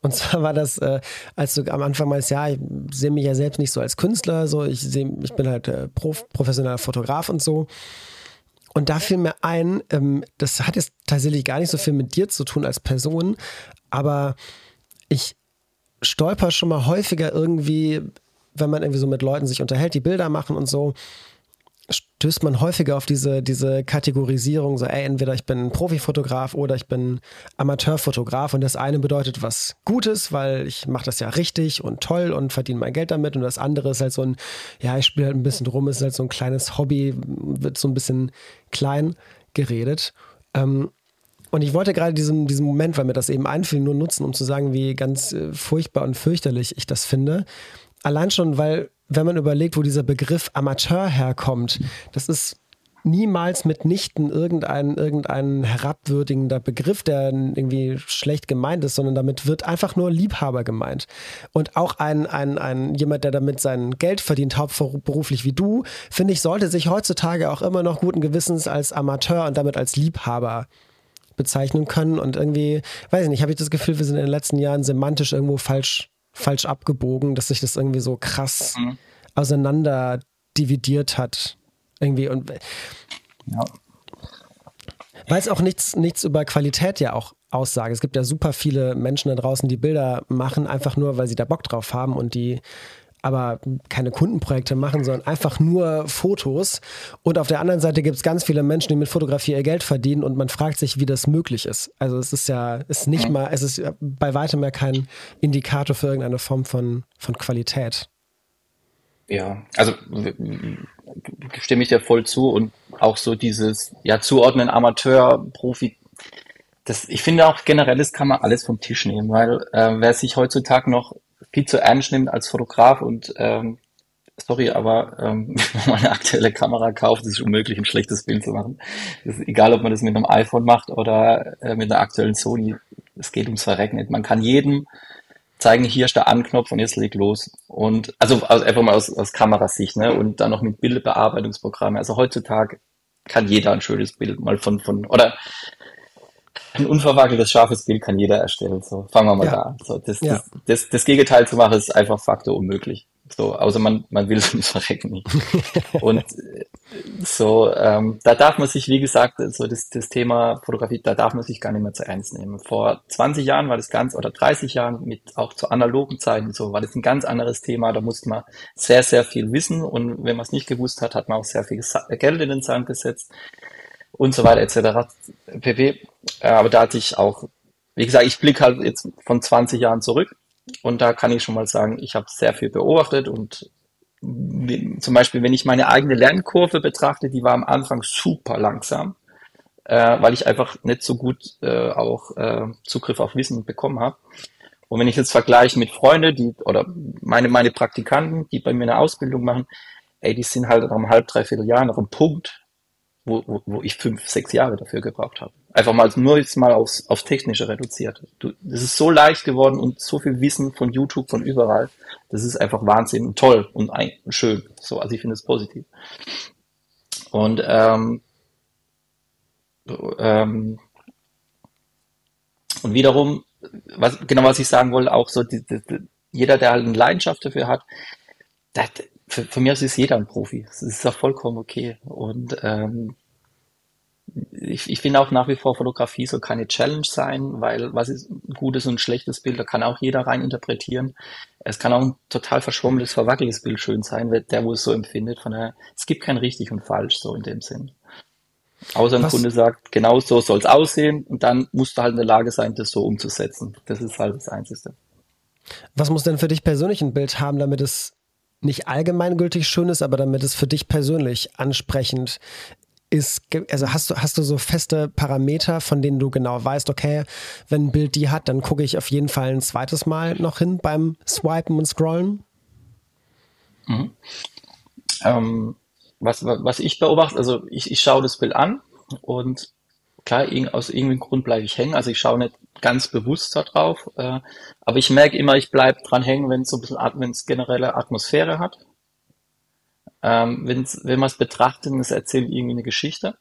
B: Und zwar war das, äh, als du am Anfang meinst, ja, ich sehe mich ja selbst nicht so als Künstler, so ich sehe, ich bin halt äh, prof, professioneller Fotograf und so. Und da fiel mir ein, ähm, das hat jetzt tatsächlich gar nicht so viel mit dir zu tun als Person, aber ich stolper schon mal häufiger irgendwie, wenn man irgendwie so mit Leuten sich unterhält, die Bilder machen und so, stößt man häufiger auf diese, diese Kategorisierung, so, ey, entweder ich bin Profifotograf oder ich bin Amateurfotograf und das eine bedeutet was Gutes, weil ich mache das ja richtig und toll und verdiene mein Geld damit und das andere ist halt so ein, ja, ich spiele halt ein bisschen rum, ist halt so ein kleines Hobby, wird so ein bisschen klein geredet. Ähm, Und ich wollte gerade diesen, diesen Moment, weil mir das eben einfiel, nur nutzen, um zu sagen, wie ganz äh, furchtbar und fürchterlich ich das finde. Allein schon, weil, wenn man überlegt, wo dieser Begriff Amateur herkommt, das ist niemals mitnichten irgendein, irgendein herabwürdigender Begriff, der irgendwie schlecht gemeint ist, sondern damit wird einfach nur Liebhaber gemeint. Und auch ein, ein, ein jemand, der damit sein Geld verdient, hauptberuflich wie du, finde ich, sollte sich heutzutage auch immer noch guten Gewissens als Amateur und damit als Liebhaber bezeichnen können. Und irgendwie, weiß ich nicht, habe ich das Gefühl, wir sind in den letzten Jahren semantisch irgendwo falsch, falsch abgebogen, dass sich das irgendwie so krass mhm. auseinander dividiert hat. Irgendwie und ja. Weil es auch nichts, nichts über Qualität ja auch aussage. Es gibt ja super viele Menschen da draußen, die Bilder machen, einfach nur, weil sie da Bock drauf haben und die aber keine Kundenprojekte machen, sondern einfach nur Fotos. Und auf der anderen Seite gibt es ganz viele Menschen, die mit Fotografie ihr Geld verdienen und man fragt sich, wie das möglich ist. Also es ist ja, ist nicht mal, es ist bei weitem mehr kein Indikator für irgendeine Form von, von Qualität.
A: Ja, also stimme ich dir voll zu und auch so dieses ja Zuordnen Amateur, Profi. Das, ich finde auch generell, das kann man alles vom Tisch nehmen, weil äh, wer sich heutzutage noch viel zu ernst nimmt als Fotograf und ähm, sorry, aber ähm, wenn man eine aktuelle Kamera kauft, ist es unmöglich, ein schlechtes Bild zu machen. Ist egal, ob man das mit einem iPhone macht oder äh, mit einer aktuellen Sony. Es geht ums Verrecken. Man kann jedem zeigen, hier ist der Anknopf und jetzt leg los. Und also, also einfach mal aus, aus Kamerasicht, ne? Und dann noch mit Bildbearbeitungsprogrammen. Also heutzutage kann jeder ein schönes Bild mal von, von, oder ein unverwackeltes, scharfes Bild kann jeder erstellen. So, fangen wir mal ja. da an. So, das, ja. das, das, das Gegenteil zu machen, ist einfach Faktor unmöglich. So, außer man, man will es Verrecken nicht. Und so, ähm, da darf man sich, wie gesagt, so das, das Thema Fotografie, da darf man sich gar nicht mehr zu ernst nehmen. Vor 20 Jahren war das ganz, oder 30 Jahren, mit auch zu analogen Zeiten so, war das ein ganz anderes Thema. Da musste man sehr, sehr viel wissen und wenn man es nicht gewusst hat, hat man auch sehr viel Geld in den Sand gesetzt und so weiter etc. pp. Aber da hatte ich auch, wie gesagt, ich blicke halt jetzt von 20 Jahren zurück und da kann ich schon mal sagen, ich habe sehr viel beobachtet und zum Beispiel, wenn ich meine eigene Lernkurve betrachte, die war am Anfang super langsam, äh, weil ich einfach nicht so gut äh, auch äh, Zugriff auf Wissen bekommen habe. Und wenn ich jetzt vergleiche mit Freunden, die oder meine meine Praktikanten, die bei mir eine Ausbildung machen, ey, die sind halt nach einem halb, dreiviertel Jahr noch ein Punkt, wo, wo, wo ich fünf, sechs Jahre dafür gebraucht habe. Einfach mal nur jetzt mal aufs, aufs Technische reduziert. Du, das ist so leicht geworden und so viel Wissen von YouTube, von überall. Das ist einfach Wahnsinn und toll und ein, schön. So, also ich finde es positiv. Und ähm, ähm, und wiederum, was, genau was ich sagen wollte, auch so, die, die, jeder, der halt eine Leidenschaft dafür hat, das, für, für mich ist jeder ein Profi. Das ist auch vollkommen okay. Und ähm, ich, ich finde auch nach wie vor Fotografie soll keine Challenge sein, weil was ist ein gutes und ein schlechtes Bild, da kann auch jeder rein interpretieren. Es kann auch ein total verschwommenes, verwackeltes Bild schön sein, der, wo es so empfindet. Von daher, es gibt kein richtig und falsch so in dem Sinn. Außer ein was? Kunde sagt, genau so soll es aussehen und dann musst du halt in der Lage sein, das so umzusetzen. Das ist halt das Einzige.
B: Was muss denn für dich persönlich ein Bild haben, damit es nicht allgemeingültig schön ist, aber damit es für dich persönlich ansprechend ist. Also hast du, hast du so feste Parameter, von denen du genau weißt, okay, wenn ein Bild die hat, dann gucke ich auf jeden Fall ein zweites Mal noch hin beim Swipen und Scrollen?
A: Mhm. Ähm, was, was ich beobachte, also ich, ich schaue das Bild an und klar, aus irgendeinem Grund bleibe ich hängen. Also ich schaue nicht ganz bewusst da drauf, äh, aber ich merke immer, ich bleibe dran hängen, wenn es so ein bisschen, wenn es generelle Atmosphäre hat. Ähm, wenn's, wenn man es betrachtet, es erzählt irgendwie eine Geschichte.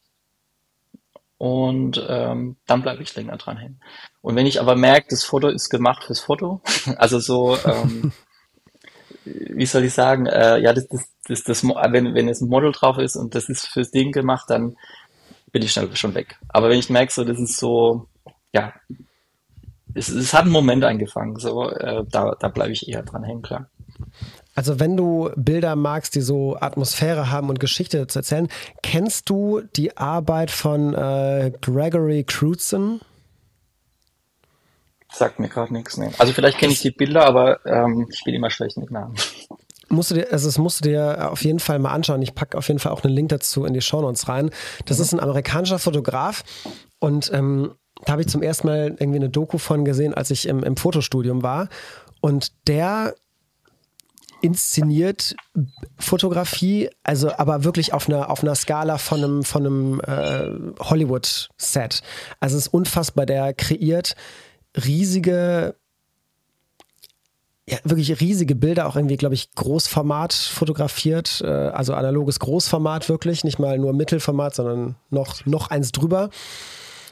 A: Und ähm, dann bleibe ich länger dran hängen. Und wenn ich aber merke, das Foto ist gemacht fürs Foto, also so, ähm, wie soll ich sagen, äh, ja, das, das, das, das, wenn, wenn es ein Model drauf ist und das ist fürs Ding gemacht, dann bin ich schnell schon weg. Aber wenn ich merke, so, das ist so, ja, es, es hat einen Moment eingefangen, so, äh, da, da bleibe ich eher dran hängen, klar.
B: Also wenn du Bilder magst, die so Atmosphäre haben und Geschichte zu erzählen, kennst du die Arbeit von äh, Gregory Crutzen?
A: Sagt mir gerade nichts. Nee. Also vielleicht kenne ich die Bilder, aber ähm, ich bin immer schlecht mit Namen
B: musst du dir, also das musst du dir auf jeden Fall mal anschauen. Ich packe auf jeden Fall auch einen Link dazu in die Shownotes rein. Das ist ein amerikanischer Fotograf und ähm, da habe ich zum ersten Mal irgendwie eine Doku von gesehen, als ich im, im Fotostudium war. Und der inszeniert Fotografie, also aber wirklich auf einer, auf einer Skala von einem, von einem äh, Hollywood-Set. Also es ist unfassbar, der kreiert riesige ja, wirklich riesige Bilder, auch irgendwie, glaube ich, Großformat fotografiert, äh, also analoges Großformat wirklich, nicht mal nur Mittelformat, sondern noch, noch eins drüber.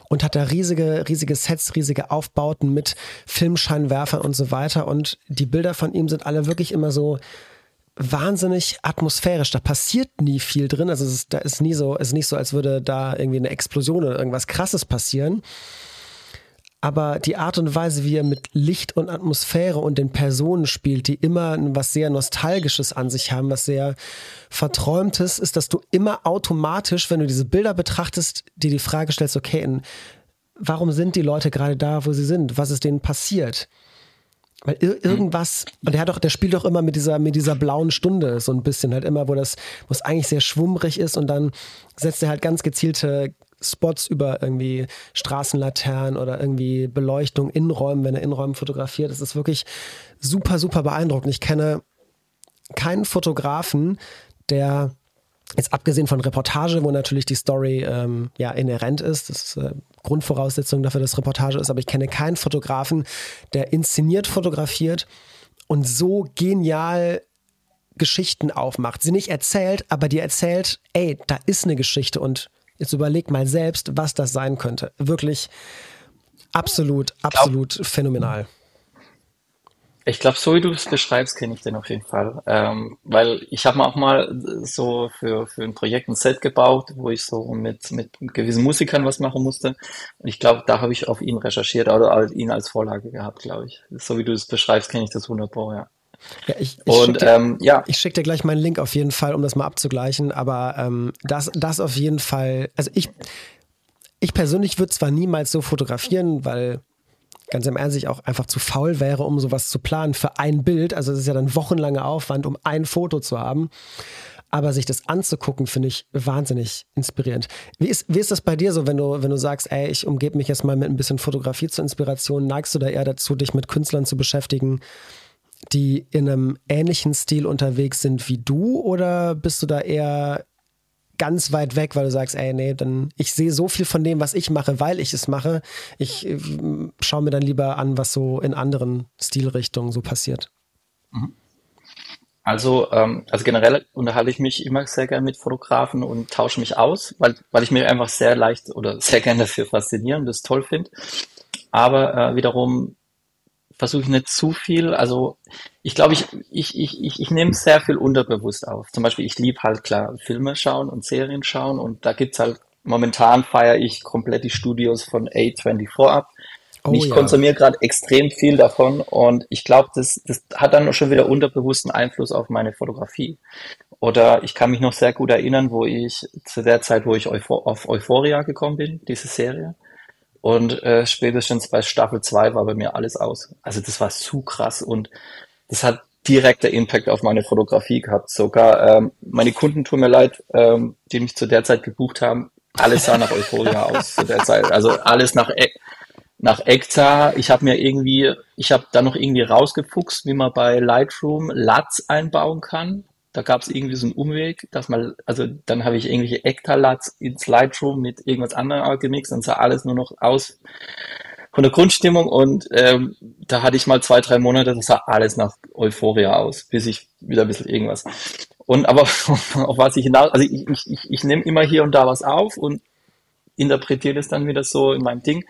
B: Und hat da riesige, riesige Sets, riesige Aufbauten mit Filmscheinwerfern und so weiter. Und die Bilder von ihm sind alle wirklich immer so wahnsinnig atmosphärisch. Da passiert nie viel drin. Also es ist, da ist nie so, es ist nicht so, als würde da irgendwie eine Explosion oder irgendwas krasses passieren aber die Art und Weise, wie er mit Licht und Atmosphäre und den Personen spielt, die immer was sehr Nostalgisches an sich haben, was sehr Verträumtes, ist, dass du immer automatisch, wenn du diese Bilder betrachtest, dir die Frage stellst, okay, warum sind die Leute gerade da, wo sie sind? Was ist denen passiert? Weil ir irgendwas, und der hat doch, der spielt doch immer mit dieser, mit dieser blauen Stunde so ein bisschen, halt immer, wo das, wo es eigentlich sehr schwummrig ist und dann setzt er halt ganz gezielte Spots über irgendwie Straßenlaternen oder irgendwie Beleuchtung Innenräumen, wenn er Innenräume fotografiert. Das ist wirklich super, super beeindruckend. Ich kenne keinen Fotografen, der Jetzt abgesehen von Reportage, wo natürlich die Story ähm, ja inhärent ist, das ist äh, Grundvoraussetzung dafür, dass Reportage ist, aber ich kenne keinen Fotografen, der inszeniert fotografiert und so genial Geschichten aufmacht. Sie nicht erzählt, aber die erzählt, ey, da ist eine Geschichte und Jetzt überleg mal selbst, was das sein könnte. Wirklich absolut, absolut glaub, phänomenal.
A: Ich glaube, so wie du es beschreibst, kenne ich den auf jeden Fall. Ähm, weil ich habe mir auch mal so für, für ein Projekt ein Set gebaut, wo ich so mit, mit gewissen Musikern was machen musste. Und ich glaube, da habe ich auf ihn recherchiert oder ihn als Vorlage gehabt, glaube ich. So wie du es beschreibst, kenne ich das wunderbar, ja.
B: Ja, ich, ich und dir, ähm, ja. Ich schicke dir gleich meinen Link auf jeden Fall, um das mal abzugleichen. Aber ähm, das, das auf jeden Fall, also ich, ich persönlich würde zwar niemals so fotografieren, weil ganz im Ernst ich auch einfach zu faul wäre, um sowas zu planen für ein Bild. Also es ist ja dann wochenlanger Aufwand, um ein Foto zu haben. Aber sich das anzugucken, finde ich wahnsinnig inspirierend. Wie ist, wie ist das bei dir so, wenn du, wenn du sagst, ey, ich umgebe mich jetzt mal mit ein bisschen Fotografie zur Inspiration? Neigst du da eher dazu, dich mit Künstlern zu beschäftigen, die in einem ähnlichen Stil unterwegs sind wie du oder bist du da eher ganz weit weg, weil du sagst, ey, nee, dann ich sehe so viel von dem, was ich mache, weil ich es mache. Ich äh, schaue mir dann lieber an, was so in anderen Stilrichtungen so passiert. Mhm.
A: Also, ähm, also generell unterhalte ich mich immer sehr gerne mit Fotografen und tausche mich aus, weil, weil ich mich einfach sehr leicht oder sehr gerne dafür faszinieren und das toll finde. Aber äh, wiederum versuche ich nicht zu viel. Also ich glaube, ich, ich, ich, ich, ich nehme sehr viel unterbewusst auf. Zum Beispiel, ich liebe halt klar Filme schauen und Serien schauen und da gibt's halt, momentan feiere ich komplett die Studios von A24 ab. Oh, ich ja. konsumiere gerade extrem viel davon und ich glaube, das, das hat dann schon wieder unterbewussten Einfluss auf meine Fotografie. Oder ich kann mich noch sehr gut erinnern, wo ich zu der Zeit, wo ich auf Euphoria gekommen bin, diese Serie, und äh, spätestens bei Staffel 2 war bei mir alles aus. Also das war zu krass und das hat direkter Impact auf meine Fotografie gehabt. Sogar ähm, meine Kunden tun mir leid, ähm, die mich zu der Zeit gebucht haben. Alles sah nach Euphoria aus zu der Zeit. Also alles nach e nach Ekta. Ich habe mir irgendwie, ich habe da noch irgendwie rausgefuchst, wie man bei Lightroom LUTs einbauen kann. Da gab es irgendwie so einen Umweg, dass man, also dann habe ich irgendwelche Ektalats ins Lightroom mit irgendwas anderem gemixt und sah alles nur noch aus von der Grundstimmung und ähm, da hatte ich mal zwei, drei Monate, das sah alles nach Euphoria aus, bis ich wieder ein bisschen irgendwas. Und aber auf was ich hinaus, also ich, ich, ich, ich nehme immer hier und da was auf und interpretiere das dann wieder so in meinem Ding.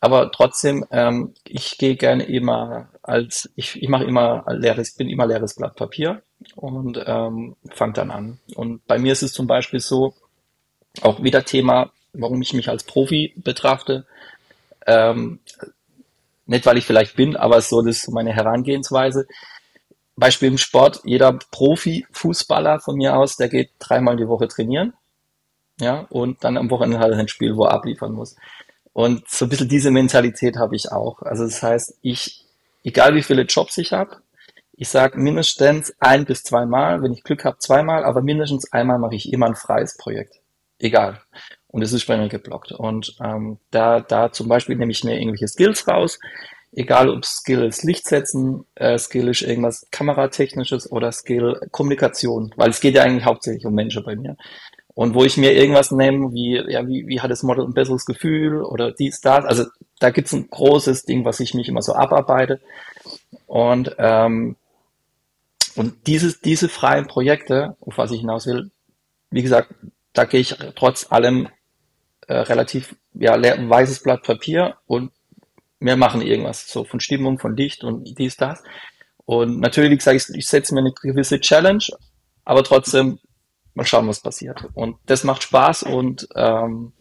A: Aber trotzdem, ähm, ich gehe gerne immer als, ich, ich mache immer leeres, bin immer leeres Blatt Papier und ähm, fange dann an. Und bei mir ist es zum Beispiel so, auch wieder Thema, warum ich mich als Profi betrachte. Ähm, nicht, weil ich vielleicht bin, aber so das ist meine Herangehensweise. Beispiel im Sport, jeder Profi-Fußballer von mir aus, der geht dreimal die Woche trainieren. Ja, und dann am Wochenende hat er ein Spiel, wo er abliefern muss. Und so ein bisschen diese Mentalität habe ich auch. Also das heißt, ich, egal wie viele Jobs ich habe, ich sage mindestens ein bis zweimal, wenn ich Glück habe, zweimal, aber mindestens einmal mache ich immer ein freies Projekt. Egal. und es ist bei mir geblockt. Und ähm, da, da zum Beispiel nehme ich mir irgendwelche Skills raus, egal ob Skill ist Licht setzen, äh, Skill ist irgendwas Kameratechnisches oder Skill Kommunikation, weil es geht ja eigentlich hauptsächlich um Menschen bei mir. Und wo ich mir irgendwas nehme, wie, ja, wie, wie hat das Model ein besseres Gefühl oder dies, das. Also da gibt's ein großes Ding, was ich mich immer so abarbeite. Und, ähm, und dieses, diese freien Projekte, auf was ich hinaus will, wie gesagt, da gehe ich trotz allem äh, relativ ja, leer, weißes Blatt Papier und wir machen irgendwas so von Stimmung, von Licht und dies, das. Und natürlich, wie gesagt, ich, ich setze mir eine gewisse Challenge, aber trotzdem mal schauen, was passiert. Und das macht Spaß und ähm,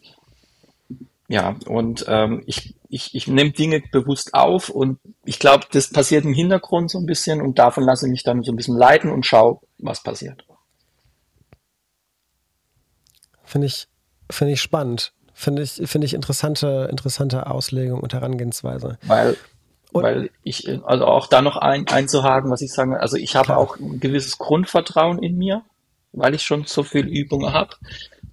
A: ja, und ähm, ich, ich, ich nehme Dinge bewusst auf und ich glaube, das passiert im Hintergrund so ein bisschen und davon lasse ich mich dann so ein bisschen leiten und schaue, was passiert.
B: Finde ich, finde ich spannend. Finde ich, finde ich interessante, interessante Auslegung und Herangehensweise.
A: Weil, und, weil ich, also auch da noch ein, einzuhaken, was ich sage, also ich habe auch ein gewisses Grundvertrauen in mir weil ich schon so viel Übung habe.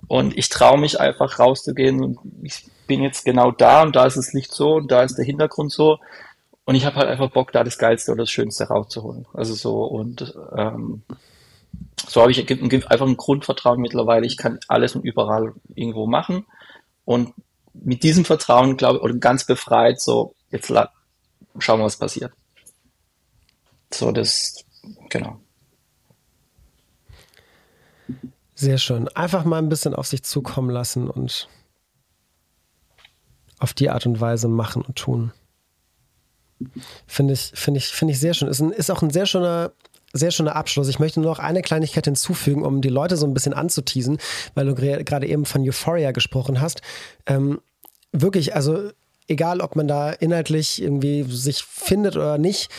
A: Und ich traue mich einfach rauszugehen und ich bin jetzt genau da und da ist das Licht so und da ist der Hintergrund so. Und ich habe halt einfach Bock, da das Geilste oder das Schönste rauszuholen. Also so und ähm, so habe ich einfach ein Grundvertrauen mittlerweile. Ich kann alles und überall irgendwo machen. Und mit diesem Vertrauen, glaube ich, oder ganz befreit, so, jetzt schauen wir, was passiert. So, das, genau.
B: Sehr schön. Einfach mal ein bisschen auf sich zukommen lassen und auf die Art und Weise machen und tun. Finde ich, finde ich, finde ich sehr schön. Ist, ein, ist auch ein sehr schöner, sehr schöner Abschluss. Ich möchte nur noch eine Kleinigkeit hinzufügen, um die Leute so ein bisschen anzuteasen, weil du gerade eben von Euphoria gesprochen hast. Ähm, wirklich, also egal, ob man da inhaltlich irgendwie sich findet oder nicht,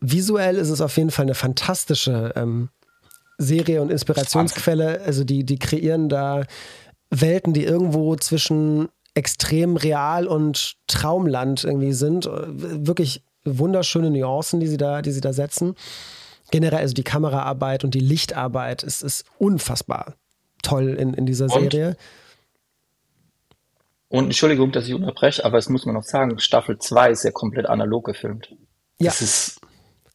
B: visuell ist es auf jeden Fall eine fantastische ähm, Serie und Inspirationsquelle. Also die, die kreieren da Welten, die irgendwo zwischen extrem real und Traumland irgendwie sind. Wirklich wunderschöne Nuancen, die sie da, die sie da setzen. Generell, also die Kameraarbeit und die Lichtarbeit ist, ist unfassbar toll in, in dieser Serie.
A: Und, und Entschuldigung, dass ich unterbreche, aber es muss man noch sagen, Staffel 2 ist ja komplett analog gefilmt. Ja. Das ist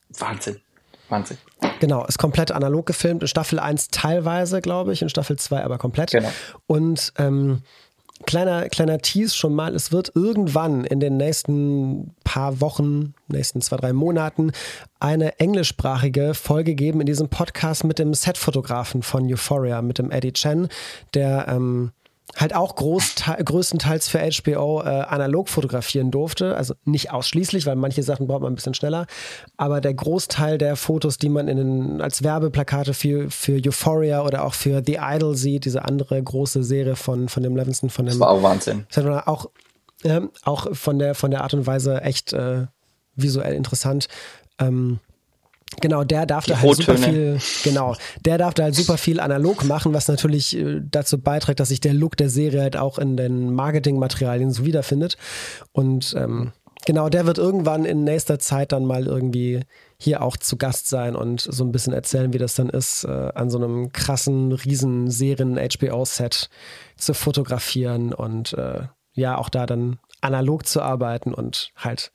A: Wahnsinn. Wahnsinn.
B: Genau, ist komplett analog gefilmt. In Staffel 1 teilweise, glaube ich, in Staffel 2 aber komplett. Genau. Und ähm, kleiner, kleiner Tease schon mal, es wird irgendwann in den nächsten paar Wochen, nächsten zwei, drei Monaten eine englischsprachige Folge geben in diesem Podcast mit dem Setfotografen von Euphoria, mit dem Eddie Chen, der ähm, halt auch größtenteils für HBO äh, analog fotografieren durfte. Also nicht ausschließlich, weil manche Sachen braucht man ein bisschen schneller. Aber der Großteil der Fotos, die man in den, als Werbeplakate für, für Euphoria oder auch für The Idol sieht, diese andere große Serie von, von dem Levinson, von dem.
A: Das war auch Wahnsinn.
B: Auch, äh, auch von der, von der Art und Weise echt äh, visuell interessant. Ähm, Genau, der darf da halt super viel, genau, der darf da halt super viel analog machen, was natürlich äh, dazu beiträgt, dass sich der Look der Serie halt auch in den Marketingmaterialien so wiederfindet. Und ähm, genau, der wird irgendwann in nächster Zeit dann mal irgendwie hier auch zu Gast sein und so ein bisschen erzählen, wie das dann ist, äh, an so einem krassen, riesen Serien-HBO-Set zu fotografieren und äh, ja, auch da dann analog zu arbeiten und halt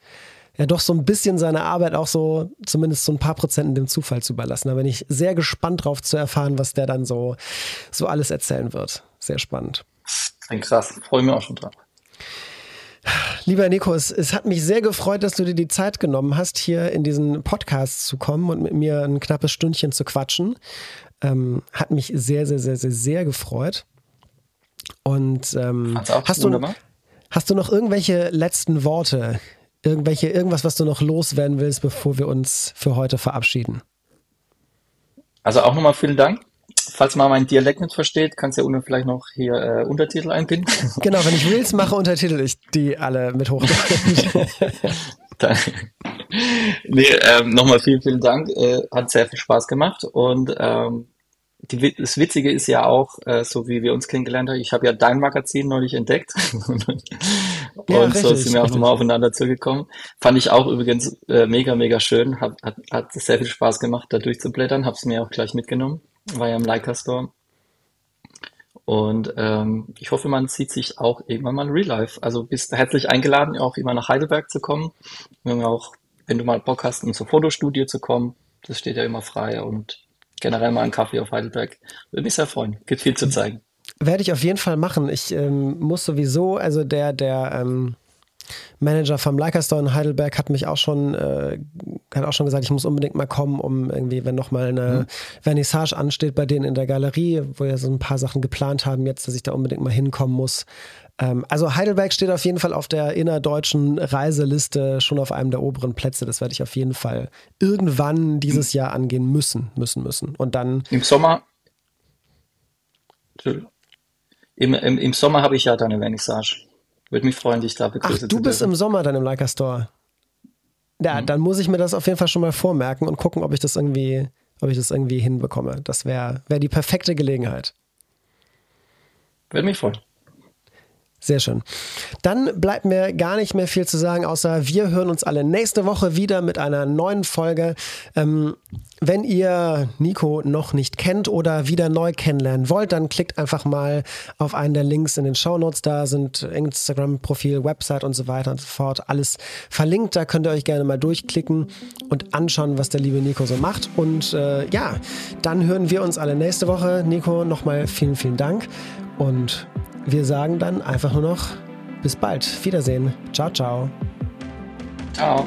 B: ja doch so ein bisschen seine Arbeit auch so, zumindest so ein paar Prozent dem Zufall zu überlassen. Da bin ich sehr gespannt drauf zu erfahren, was der dann so, so alles erzählen wird. Sehr spannend.
A: Ein krass, freue mich auch schon drauf.
B: Lieber Nico, es, es, hat mich sehr gefreut, dass du dir die Zeit genommen hast, hier in diesen Podcast zu kommen und mit mir ein knappes Stündchen zu quatschen. Ähm, hat mich sehr, sehr, sehr, sehr, sehr gefreut. Und ähm, hast, du, hast du noch irgendwelche letzten Worte, irgendwelche, irgendwas, was du noch loswerden willst, bevor wir uns für heute verabschieden?
A: Also auch nochmal vielen Dank. Falls man meinen Dialekt nicht versteht, kannst du ja vielleicht noch hier äh, Untertitel einbinden.
B: Genau, wenn ich Reels mache, untertitel ich die alle mit Hochdeutsch.
A: nee, ähm, nochmal vielen, vielen Dank. Äh, hat sehr viel Spaß gemacht und ähm, die, das Witzige ist ja auch, äh, so wie wir uns kennengelernt haben, ich habe ja dein Magazin neulich entdeckt und ja, richtig, so sind wir auch nochmal aufeinander zugekommen. Fand ich auch übrigens äh, mega, mega schön, hat, hat, hat sehr viel Spaß gemacht, da durchzublättern, habe es mir auch gleich mitgenommen, war ja im Leica Store. Und ähm, ich hoffe, man sieht sich auch irgendwann mal real life. Also bist herzlich eingeladen, auch immer nach Heidelberg zu kommen. Auch wenn du mal Bock hast, in zur Fotostudio zu kommen, das steht ja immer frei und generell mal einen Kaffee auf Heidelberg. Würde mich sehr freuen. Gibt viel zu zeigen.
B: Werde ich auf jeden Fall machen. Ich ähm, muss sowieso, also der, der ähm, Manager vom Leica Store in Heidelberg hat mich auch schon, äh, hat auch schon gesagt, ich muss unbedingt mal kommen, um irgendwie, wenn nochmal eine mhm. Vernissage ansteht bei denen in der Galerie, wo wir so ein paar Sachen geplant haben jetzt, dass ich da unbedingt mal hinkommen muss. Ähm, also Heidelberg steht auf jeden Fall auf der innerdeutschen Reiseliste schon auf einem der oberen Plätze. Das werde ich auf jeden Fall irgendwann dieses Jahr angehen müssen, müssen, müssen. Und dann.
A: Im Sommer. Im, im, im Sommer habe ich ja deine Vernissage. Würde mich freuen, dich da
B: begrüßen Ach, du bist im Sommer dann im Leica Store. Ja, mhm. dann muss ich mir das auf jeden Fall schon mal vormerken und gucken, ob ich das irgendwie, ob ich das irgendwie hinbekomme. Das wäre wär die perfekte Gelegenheit.
A: Würde mich freuen.
B: Sehr schön. Dann bleibt mir gar nicht mehr viel zu sagen, außer wir hören uns alle nächste Woche wieder mit einer neuen Folge. Ähm, wenn ihr Nico noch nicht kennt oder wieder neu kennenlernen wollt, dann klickt einfach mal auf einen der Links in den Show Notes. Da sind Instagram-Profil, Website und so weiter und so fort. Alles verlinkt. Da könnt ihr euch gerne mal durchklicken und anschauen, was der liebe Nico so macht. Und äh, ja, dann hören wir uns alle nächste Woche. Nico, nochmal vielen, vielen Dank. Und wir sagen dann einfach nur noch bis bald. Wiedersehen. Ciao, ciao.
A: Ciao.